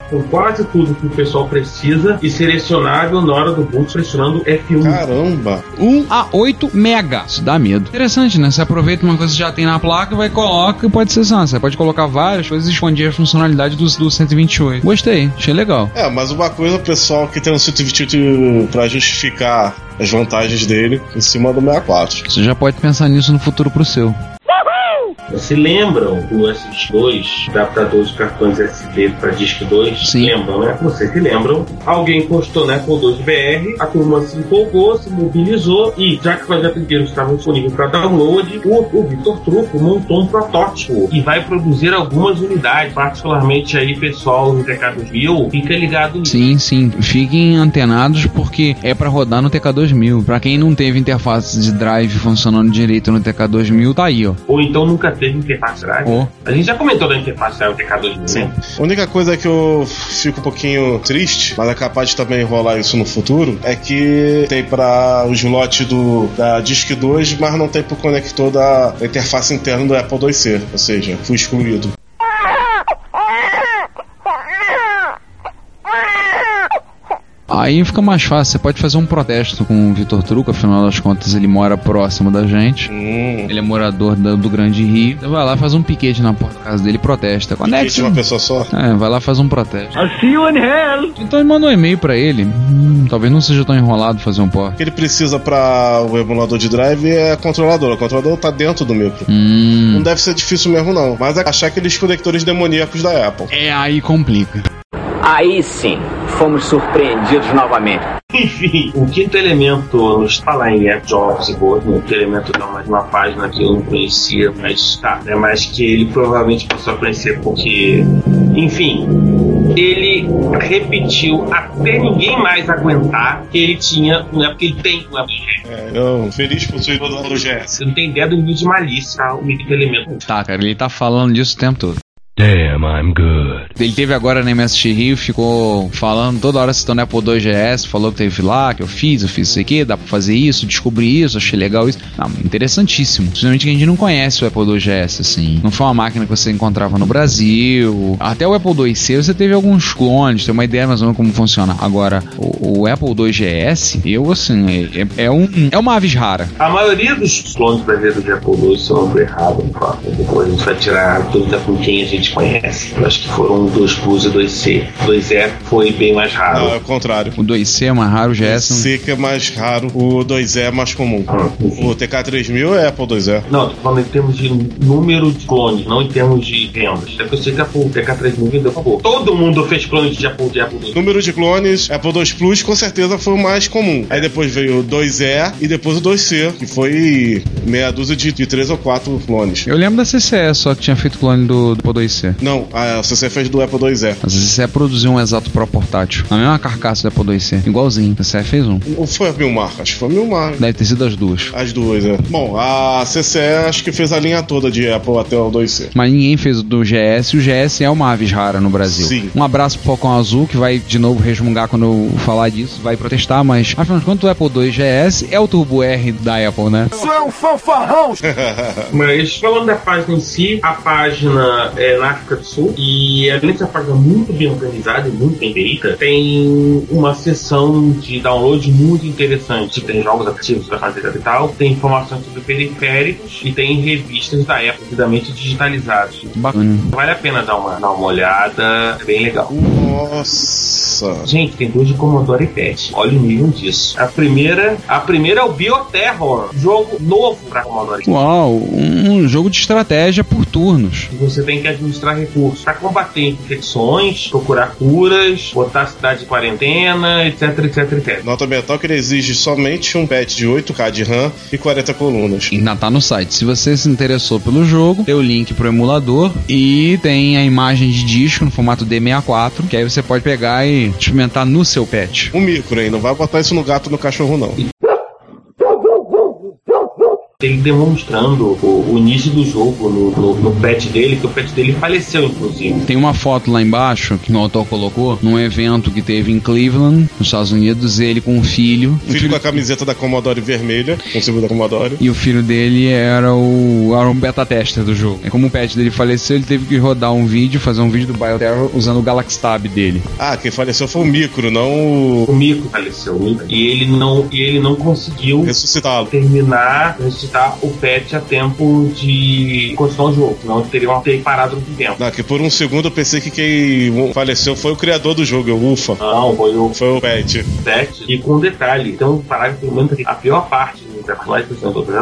com quase tudo que o pessoal precisa e selecionável na hora do boot pressionando F1. Caramba! Caramba! 1 a 8 mega. Isso dá medo. Interessante, né? Você aproveita uma coisa que já tem na placa, vai coloca e pode ser assim, você pode colocar várias coisas e expandir a funcionalidade do, do 128. Gostei, achei legal. É, mas uma coisa, pessoal que tem um 128 pra justificar as vantagens dele em cima do 64. Você já pode pensar nisso no futuro pro seu. Se lembram do SX2, adaptador de cartões SD para Disc 2? Sim. Lembram, né? Vocês se lembram? Alguém postou na Apple 2 BR, a turma se empolgou, se mobilizou e, já que os inteiro estavam disponíveis para download, o, o Vitor Truco montou um protótipo e vai produzir algumas unidades, particularmente aí, pessoal do TK2000, fica ligado nisso. Sim, sim. Fiquem antenados porque é pra rodar no TK2000. Pra quem não teve interface de drive funcionando direito no TK2000, tá aí, ó. Ou então nunca teve interface drive. Ó. A gente já comentou da interface drive do TK2000, né? A única coisa que eu fico um pouquinho triste, mas é capaz de também rolar isso no futuro, é que tem para o slot do, da Disk 2, mas não tem pro conector da, da interface interna do Apple IIc. Ou seja, fui excluído. Aí fica mais fácil, você pode fazer um protesto com o Vitor Truco, afinal das contas ele mora próximo da gente. Hum. Ele é morador da- do Grande Rio. Você vai lá, faz um piquete na porta da casa dele e protesta. Quando é uma pessoa só? É, vai lá, faz um protesto. I'll see you in hell. Então ele manda um e-mail pra ele. Hum, talvez não seja tão enrolado fazer um porte. O que ele precisa para o emulador de drive é controlador. O controlador tá dentro do micro. Hum. Não deve ser difícil mesmo, não. Mas é achar aqueles conectores demoníacos da Apple. É, aí complica. Aí sim, fomos surpreendidos novamente. Enfim, o quinto elemento, nos falar em App Jobs e Board, o quinto elemento é uma, uma página que eu não conhecia, mas tá, né, mas que ele provavelmente passou a conhecer porque, enfim, ele repetiu até ninguém mais aguentar que ele tinha, não é porque ele tem um. É, eu, feliz possuidor do GS. Você não tem ideia do nível de malícia, tá? o quinto elemento. Tá, cara, ele tá falando disso o tempo todo. Damn, I'm good. Ele teve agora na MSX Rio, ficou falando toda hora citando Apple 2GS, falou que teve lá, que eu fiz, eu fiz isso aqui, dá pra fazer isso, descobri isso, achei legal isso. Não, interessantíssimo. Principalmente que a gente não conhece o Apple 2GS, assim. Não foi uma máquina que você encontrava no Brasil. Até o Apple 2C você teve alguns clones, tem uma ideia mais ou menos como funciona. Agora, o, o Apple 2GS, eu, assim, é, é um, é uma aves rara. A maioria dos clones brasileiros de Apple II são errados, claro. Depois a gente vai tirar a dúvida com quem a gente conhece. Eu acho que foram 2 Plus e 2C. 2E foi bem mais raro. Não, é o contrário. O 2C é mais raro, o GS não... C que é mais raro, o 2E é mais comum. O TK3000 é Apple 2E. Não, tô falando em termos de número de clones, não em termos de vendas. É que eu sei que Apple TK3000 vendeu pouco. Todo mundo fez clones de Apple de Apple II. Número de clones, Apple 2 Plus com certeza foi o mais comum. Aí depois veio o 2E e depois o 2C, que foi meia dúzia de, de 3 ou 4 clones. Eu lembro da CCE só que tinha feito clone do, do Apple 2C. Não, a CC fez do Apple 2E. Mas a CCE produziu um exato Pro portátil. A mesma carcaça do Apple 2C. Igualzinho. A CCE fez um. Ou foi a Milmar? Acho que foi a Milmar. Deve ter sido as duas. As duas, é. Bom, a CCE acho que fez a linha toda de Apple até o 2C. Mas ninguém fez o do GS. E o GS é uma aves rara no Brasil. Sim. Um abraço pro Falcão Azul, que vai de novo resmungar quando eu falar disso. Vai protestar, mas afinal de contas o Apple 2 GS é o Turbo R da Apple, né? Isso é um fanfarrão! (laughs) Mas falando da página em si, a página é na África do Sul e além de ser uma página muito bem organizada e muito bem feita, tem uma seção de download muito interessante. Tem jogos ativos para fazer e tal, tem informações sobre periféricos e tem revistas da Apple devidamente digitalizadas. Bacana. Vale a pena dar uma, dar uma olhada, é bem legal. Nossa. Gente, tem dois de Commodore PET. Olha o nível disso. A primeira, a primeira é o Bioterror, jogo novo para Commodore. Uau, um jogo de estratégia por turnos. Você tem que administrar recursos para combater infecções, procurar curas, botar a cidade em quarentena, etc, etc, etc. Nota mental que ele exige somente um patch de 8K de RAM e 40 colunas. Ainda tá no site. Se você se interessou pelo jogo, tem o link pro emulador e tem a imagem de disco no formato D64, que aí você pode pegar e experimentar no seu pet. Um micro, hein? Não vai botar isso no gato no cachorro, não. Ele demonstrando o, o início do jogo no, no, no pet dele, que o pet dele faleceu, inclusive. Tem uma foto lá embaixo que o autor colocou num evento que teve em Cleveland, nos Estados Unidos, ele com um filho. O filho com a camiseta da Commodore vermelha, com o símbolo da Commodore. E o filho dele era o, era um beta tester do jogo. É como o pet dele faleceu, ele teve que rodar um vídeo, fazer um vídeo do Bioterror usando o Galaxy Tab dele. Ah, quem faleceu foi o Micro, não o. O Micro faleceu, o Micro. E ele não, e ele não conseguiu ressuscitá-lo. Terminar, ressuscitar o pet a tempo de continuar o jogo. Não teriam ter parado no tempo. Não, que por um segundo eu pensei que quem faleceu foi o criador do jogo, o Ufa. Não, foi o. Foi o Pet. Pet. E com um detalhe, então parágrafo pelo menos aqui, a pior parte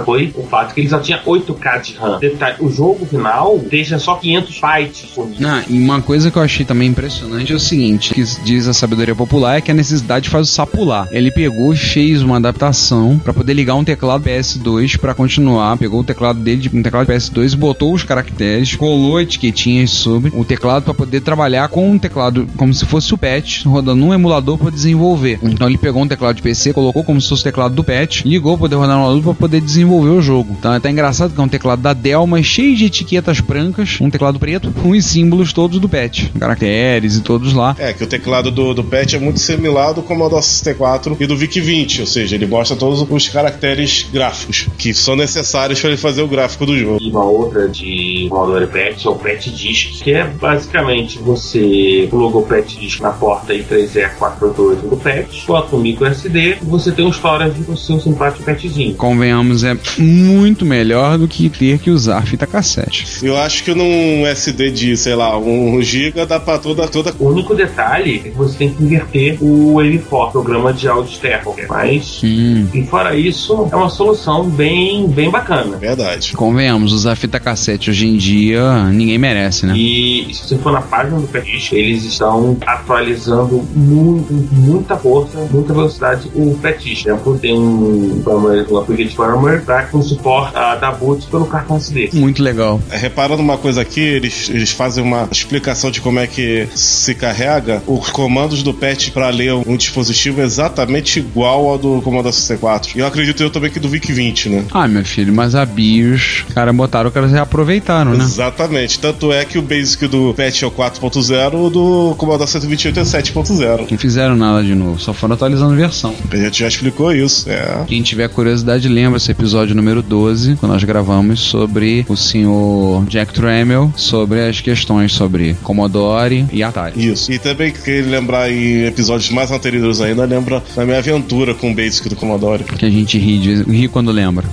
foi o fato que ele só tinha 8K de RAM. Detalhe, o jogo final deixa só 500 bytes disponíveis. Ah, e uma coisa que eu achei também impressionante é o seguinte, que diz a sabedoria popular, é que a necessidade faz o sapular. Ele pegou e fez uma adaptação para poder ligar um teclado PS2 para continuar, pegou o teclado dele, um teclado PS2, botou os caracteres, colou etiquetinhas sobre o teclado para poder trabalhar com um teclado como se fosse o patch, rodando um emulador para desenvolver. Então ele pegou um teclado de PC, colocou como se fosse o teclado do patch, ligou para poder rodar no emulador para poder desenvolver o jogo. Então é até engraçado que é um teclado da Dell, mas cheio de etiquetas brancas, um teclado preto, com os símbolos todos do patch, caracteres e todos lá. É, que o teclado do, do patch é muito similar do Commodore 64 e do VIC-20, ou seja, ele mostra todos os caracteres gráficos que são necessários para ele fazer o gráfico do jogo. E uma outra de Commodore Patch é o Patch Disk, que é basicamente você pluga o Patch Disk na porta I3E422 do Patch, coloca um micro SD e você tem um storage do seu simpático Patchzinho. Convenhamos, é muito melhor do que ter que usar fita cassete. Eu acho que num SD de, sei lá, 1 GB dá pra toda, toda. O único detalhe é que você tem que inverter o AV4, programa de áudio externo. Mas, Hum. e fora isso, é uma solução bem, bem bacana. Verdade. Convenhamos, usar fita cassete hoje em dia ninguém merece, né? E se você for na página do Patch, eles estão atualizando mu- com muita força, muita velocidade o. Por exemplo, tem um, um upgrade firmware tá, com suporte a da boot pelo cartão SD. Muito legal. É, Reparando uma coisa aqui, eles, eles fazem uma explicação de como é que se carrega os comandos do patch para ler um dispositivo exatamente igual ao do Commodore 64. E eu acredito eu também que do VIC-20, né? Ah, meu filho, mas a BIOS, os caras botaram, os caras reaproveitaram, né? Exatamente. Tanto é que o basic do patch é o 4.0, o do Commodore 128 é 7.0. Não fizeram nada de novo, só foram atualizando versão. A gente já explicou isso, é. Quem tiver curiosidade, lembra esse episódio número 12, quando nós gravamos sobre o senhor Jack Tramiel, sobre as questões sobre Commodore e Atari. Isso. E também queria lembrar em episódios mais anteriores ainda, lembra da minha aventura com o basic do Commodore. Que a gente ri, de- ri quando lembra.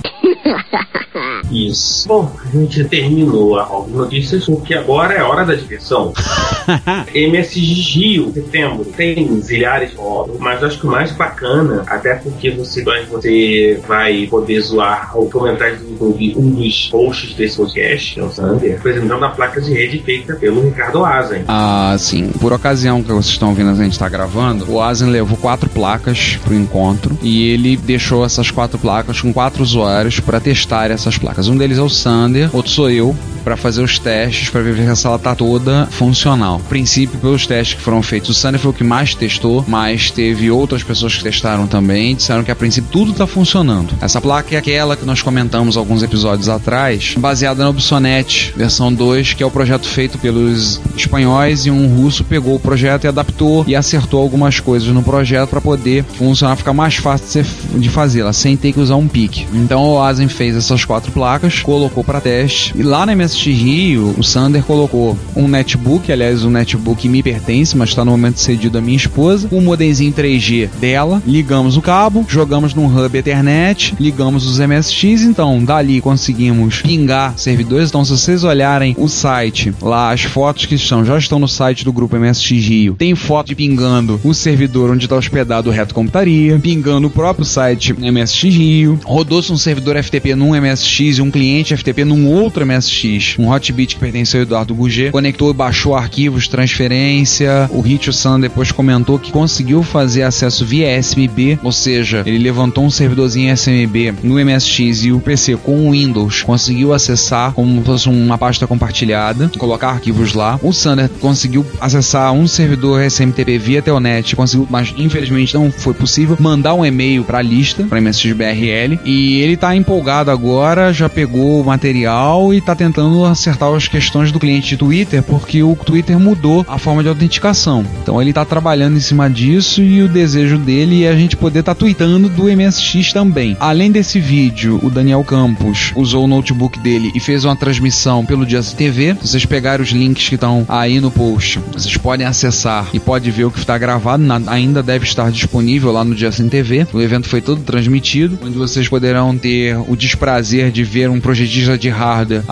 Isso. Bom, a gente terminou a de Notícias, porque agora é hora da diversão. (laughs) (laughs) MSG Rio, setembro, tem zilhares de fotos, mas acho que o mais bacana, até porque você, você vai poder zoar o comentário do YouTube, um dos posts desse podcast, é o Sander, apresentando a placa de rede feita pelo Ricardo Azen. Ah, sim. Por ocasião que vocês estão ouvindo, a gente está gravando, o Asen levou quatro placas pro encontro e ele deixou essas quatro placas com quatro usuários para testar essas placas. Um deles é o Sander, outro sou eu, para fazer os testes, para ver se a sala tá toda funcional. A princípio, pelos testes que foram feitos, o Sander foi o que mais testou, mas teve outras pessoas que testaram também disseram que a princípio tudo tá funcionando. Essa placa é aquela que nós comentamos alguns episódios atrás, baseada na Obsonet versão 2, que é o projeto feito pelos espanhóis e um russo pegou o projeto e adaptou e acertou algumas coisas no projeto para poder funcionar, ficar mais fácil de, fazê-la, sem ter que usar um pique. Então o Asen fez essas quatro placas, colocou para teste e lá na MSX Rio, o Sander colocou um netbook, aliás, um netbook me pertence, mas está no momento cedido à minha esposa, um modemzinho 3G dela, ligamos o cabo, jogamos num hub Ethernet, ligamos os MSX, então dali conseguimos pingar servidores. Então, se vocês olharem o site, lá as fotos que estão, já estão no site do grupo MSX Rio, tem foto de pingando o servidor onde está hospedado o Reto Computaria, pingando o próprio site MSX Rio, rodou-se um servidor FTP num MSX e um cliente FTP num outro MSX Um Hotbit que pertenceu ao Eduardo Gouget, conectou e baixou arquivos, transferência. O Hitch San depois comentou que conseguiu fazer acesso via SMB, ou seja, ele levantou um servidorzinho SMB no MSX e o PC com o Windows conseguiu acessar como se fosse uma pasta compartilhada, colocar arquivos lá. O Sander conseguiu acessar um servidor SMTP via Telnet, conseguiu, mas infelizmente não foi possível mandar um e-mail para a lista, para MSX BRL, e ele tá empolgado agora, já pegou o material e tá tentando acertar as questões do cliente de Twitter, porque o Twitter mudou a forma de autenticação. Então ele tá trabalhando em cima disso e o desejo dele é a gente poder estar tá tweetando do MSX também. Além desse vídeo, o Daniel Campos usou o notebook dele e fez uma transmissão pelo Just TV. Se vocês pegarem os links que estão aí no post, vocês podem acessar e pode ver o que está gravado. Na, ainda deve estar disponível lá no Justin TV. O evento foi todo transmitido, onde vocês poderão ter o desprazer de ver um projetista de hardware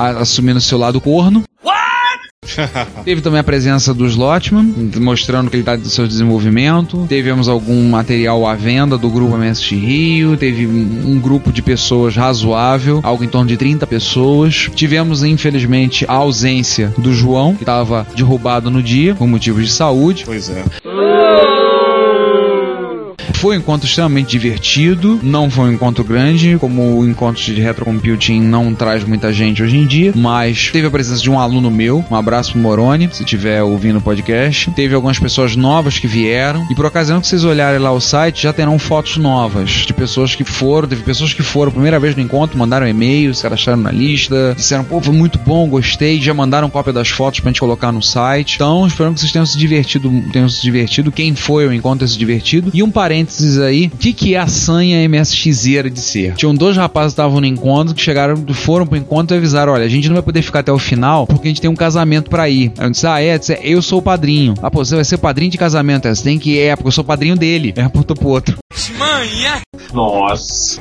assumindo seu lado corno. (laughs) Teve também a presença dos Lotman, mostrando que ele está do seu desenvolvimento. Tivemos algum material à venda do grupo MSX Rio. Teve um grupo de pessoas razoável, algo em torno de 30 pessoas. Tivemos, infelizmente, a ausência do João, que estava derrubado no dia, por motivos de saúde. Pois é. Foi um encontro extremamente divertido, não foi um encontro grande, como o encontro de retrocomputing não traz muita gente hoje em dia, mas teve a presença de um aluno meu, um abraço pro Moroni, se estiver ouvindo o podcast. Teve algumas pessoas novas que vieram, e por ocasião que vocês olharem lá o site, já terão fotos novas de pessoas que foram, teve pessoas que foram primeira vez no encontro, mandaram e-mail, se cadastraram na lista, disseram, pô, foi muito bom, gostei, já mandaram cópia das fotos pra gente colocar no site. Então, espero que vocês tenham se divertido, tenham se divertido, quem foi ao encontro tenha se divertido. E um parênteses aí, o que, que é a sanha MSXeira de ser? Tinham dois rapazes que estavam no encontro, que chegaram, foram pro encontro e avisaram, olha, a gente não vai poder ficar até o final, porque a gente tem um casamento pra ir. Aí eu disse, ah, é? Eu, disse, eu sou o padrinho. Ah, pô, você vai ser o padrinho de casamento. É, você tem que ir, é, porque eu sou padrinho dele. É, apontou pro outro. Manha! Nossa.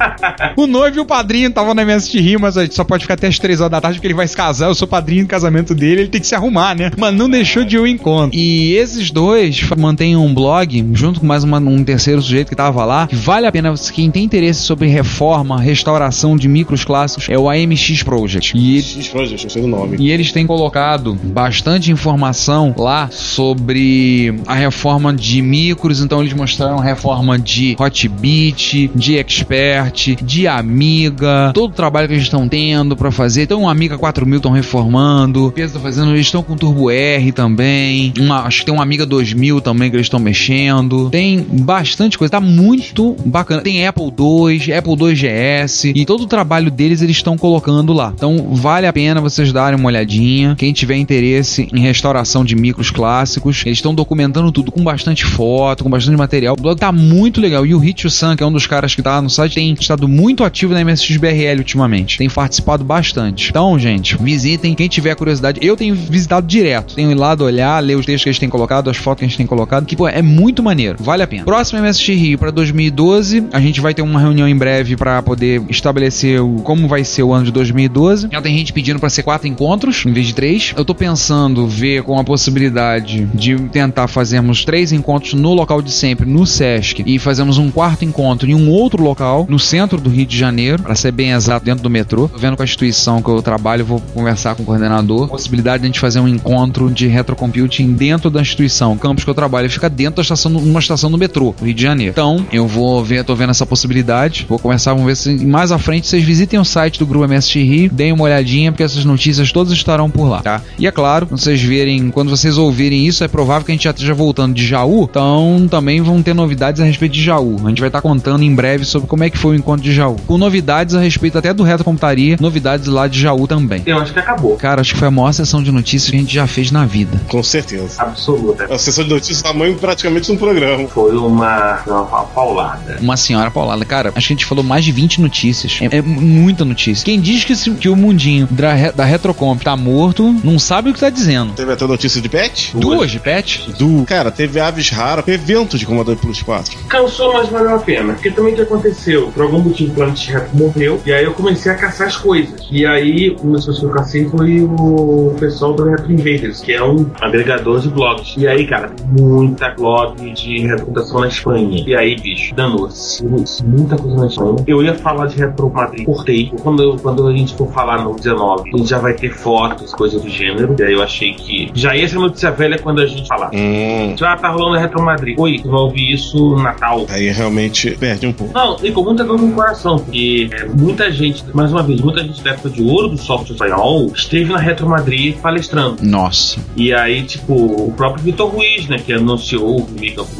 (laughs) o noivo e o padrinho estavam na MSX Rio, mas a gente só pode ficar até as 3 horas da tarde porque ele vai se casar. Eu sou padrinho do casamento dele, ele tem que se arrumar, né? Mas não deixou de ir o encontro. E esses dois mantêm um blog, junto com mais uma, um terceiro sujeito que tava lá, que vale a pena, quem tem interesse sobre reforma, restauração de micros clássicos, é o AMX Project. E, X Project, eu sei do nome. e eles têm colocado bastante informação lá sobre a reforma de micros. Então eles mostraram reforma de Hotbit, de Expert, de Amiga, todo o trabalho que eles estão tendo para fazer. Então, um Amiga 4000 estão reformando, eles estão fazendo, eles estão com Turbo R também. Uma, acho que tem um Amiga 2000 também que eles estão mexendo. Tem bastante coisa, tá muito bacana. Tem Apple II, Apple II GS e todo o trabalho deles eles estão colocando lá. Então, vale a pena vocês darem uma olhadinha. Quem tiver interesse em restauração de micros clássicos, eles estão documentando tudo com bastante foto, com bastante material. O blog tá muito legal. E o Hitch San, que é um dos caras que tá no site, tem estado muito ativo na MSXBRL ultimamente. Tem participado bastante. Então, gente, visitem. Quem tiver curiosidade, eu tenho visitado direto. Tenho ido lá olhar, ler os textos que eles têm colocado, as fotos que eles têm colocado, que pô, é muito maneiro. Vale a pena. Próximo MSX Rio para 2012, a gente vai ter uma reunião em breve para poder estabelecer o, como vai ser o ano de 2012. Já tem gente pedindo para ser quatro encontros em vez de três. Eu tô pensando ver com a possibilidade de tentar fazermos três encontros no local de sempre, no Sesc, e fazemos um quarto encontro em um outro local, no centro do Rio de Janeiro, para ser bem exato, dentro do metrô. Tô vendo com a instituição que eu trabalho, vou conversar com o coordenador. Possibilidade de a gente fazer um encontro de retrocomputing dentro da instituição. O campus que eu trabalho fica dentro da estação, numa estação do metrô, Rio de Janeiro. Então, eu vou ver, tô vendo essa possibilidade. Vou conversar, vamos ver se mais à frente vocês visitem o site do Grupo MSX Rio, deem uma olhadinha, porque essas notícias todas estarão por lá, tá? E é claro, quando vocês verem, quando vocês ouvirem isso, é provável que a gente já esteja voltando de Jaú, então também vão ter novidades a respeito de Jaú. A gente vai estar contando em breve sobre como é que foi o encontro de Jaú. Com novidades a respeito até do retrocomputaria, novidades lá de Jaú também. Eu acho que acabou. Cara, acho que foi a maior sessão de notícias que a gente já fez na vida. Com certeza. Absoluta. A sessão de notícias tamanho praticamente um programa. Foi uma, uma paulada. Uma senhora paulada. Cara, acho que a gente falou mais de 20 notícias. É, é muita notícia. Quem diz que, se- que o mundinho da, da Retrocomp tá morto, não sabe o que tá dizendo. Teve até notícia de pet? Duas de pet? Du. Cara, teve aves raras, evento de Commodore Plus 4. Cansou, mas valeu a pena. Porque também o que aconteceu? Por algum motivo o Planet Reto morreu. E aí eu comecei a caçar as coisas. E aí, uma das pessoas que eu cacei foi o pessoal do Retro Invaders, que é um agregador de blogs. E aí, cara, muita blog de retrocomutação na Espanha. E aí, bicho, danou-se. Muita coisa na Espanha. Eu ia falar de Retro Madrid, cortei. Quando, eu- quando a gente for falar no 19, a gente já vai ter fotos, coisa do gênero. E aí eu achei que já ia ser notícia velha quando a gente falar. Hum, Já tá rolando Retro Madrid. Oi, tu vai ouvir isso no Natal. aí realmente perde um pouco. Não, e com muita dor no coração, porque é, muita gente, mais uma vez, muita gente da época de ouro do software espanhol esteve na Retro Madrid palestrando. Nossa. E aí, tipo, o próprio Vitor Ruiz, né, que anunciou o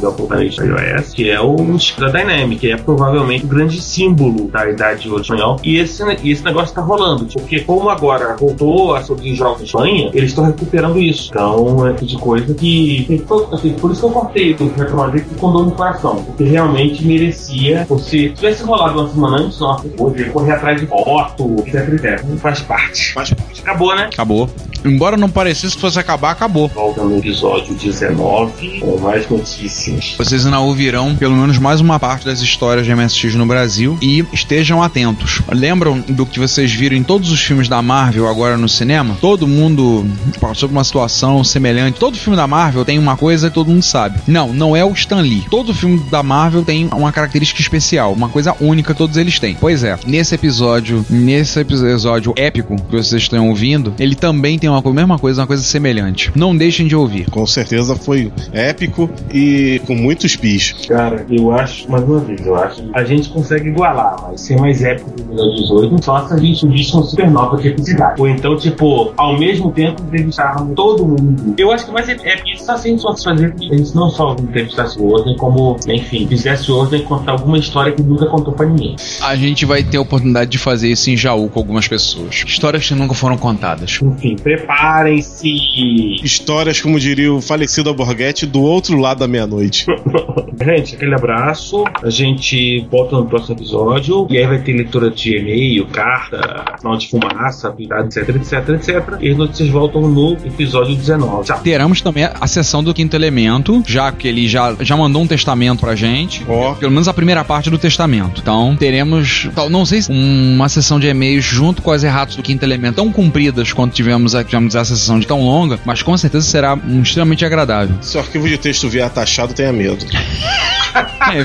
do Apocalipse iOS, que é o da Dynamic, que é provavelmente o grande símbolo da idade de ouro espanhol. E esse, e esse negócio tá rolando, porque como agora voltou a surgir jogos em Espanha, eles estão recuperando isso. Então, é tipo de coisa que. Assim, por isso que eu cortei o Retro Madrid com dor no coração, porque realmente merecia. Se tivesse rolado uma semana antes, nossa, hoje correr atrás de foto, etc, etc. Faz parte. Faz parte. Acabou, né? Acabou. Embora não parecesse que fosse acabar, acabou. Volta no episódio 19 com mais notícias. Vocês ainda ouvirão pelo menos mais uma parte das histórias de MSX no Brasil e estejam atentos. Lembram do que vocês viram em todos os filmes da Marvel agora no cinema? Todo mundo passou por uma situação semelhante. Todo filme da Marvel tem uma coisa que todo mundo sabe. Não, não é o Stan Lee. Todo filme da Marvel tem uma característica especial, uma coisa única que todos eles têm. Pois é, nesse episódio, nesse episódio épico que vocês estão ouvindo, ele também tem uma mesma coisa, uma coisa semelhante. Não deixem de ouvir. Com certeza foi épico e com muitos Cara, eu acho, mais uma vez, eu acho que a gente consegue igualar, mas ser mais épico do episódio 18 só se a gente visse um supernova de epicidade. Ou então, tipo, ao mesmo tempo entrevistarmos todo mundo. Eu acho que mais é épico isso só se a gente só fazer que a gente não só entrevistasse o Osden, como, enfim, fizesse o Osden contar alguma história que nunca contou pra ninguém. A gente vai ter a oportunidade de fazer isso em Jaú com algumas pessoas. Histórias que nunca foram contadas. Enfim, preparem-se. Histórias, como diria o falecido Alborguete, do outro lado da meia-noite. (laughs) Gente, aquele abraço. A gente volta no próximo episódio. E aí vai ter leitura de e-mail, carta, sinal de fumaça, cuidado, etc, etc, etc. E as notícias voltam no episódio 19. Tchau. Teremos também a sessão do quinto elemento, já que ele já, já mandou um testamento pra gente. Ó. Pelo menos a primeira parte do testamento. Então teremos, tal- não sei se uma sessão de e-mails junto com as erratas do quinto elemento tão compridas quanto tivemos a, tivemos a sessão de tão longa, mas com certeza será um, extremamente agradável. Se o arquivo de texto vier taxado, tenha medo. É,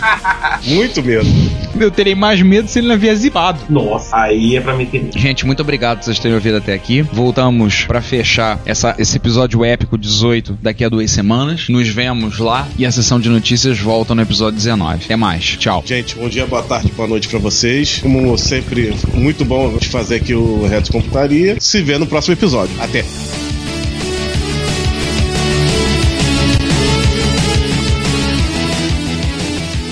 (laughs) Muito medo. eu terei mais medo se ele não vier zipado. Nossa, aí é pra meter medo. Gente, muito obrigado por vocês terem ouvido até aqui. Voltamos pra fechar essa, esse episódio épico 18 daqui a duas semanas. Nos vemos lá e a sessão de notícias volta no episódio 19. Até mais. Tchau. Gente, bom dia, boa tarde, boa noite pra vocês. Como sempre, muito bom de fazer aqui o Reto Computaria. Se vê no próximo episódio. Até.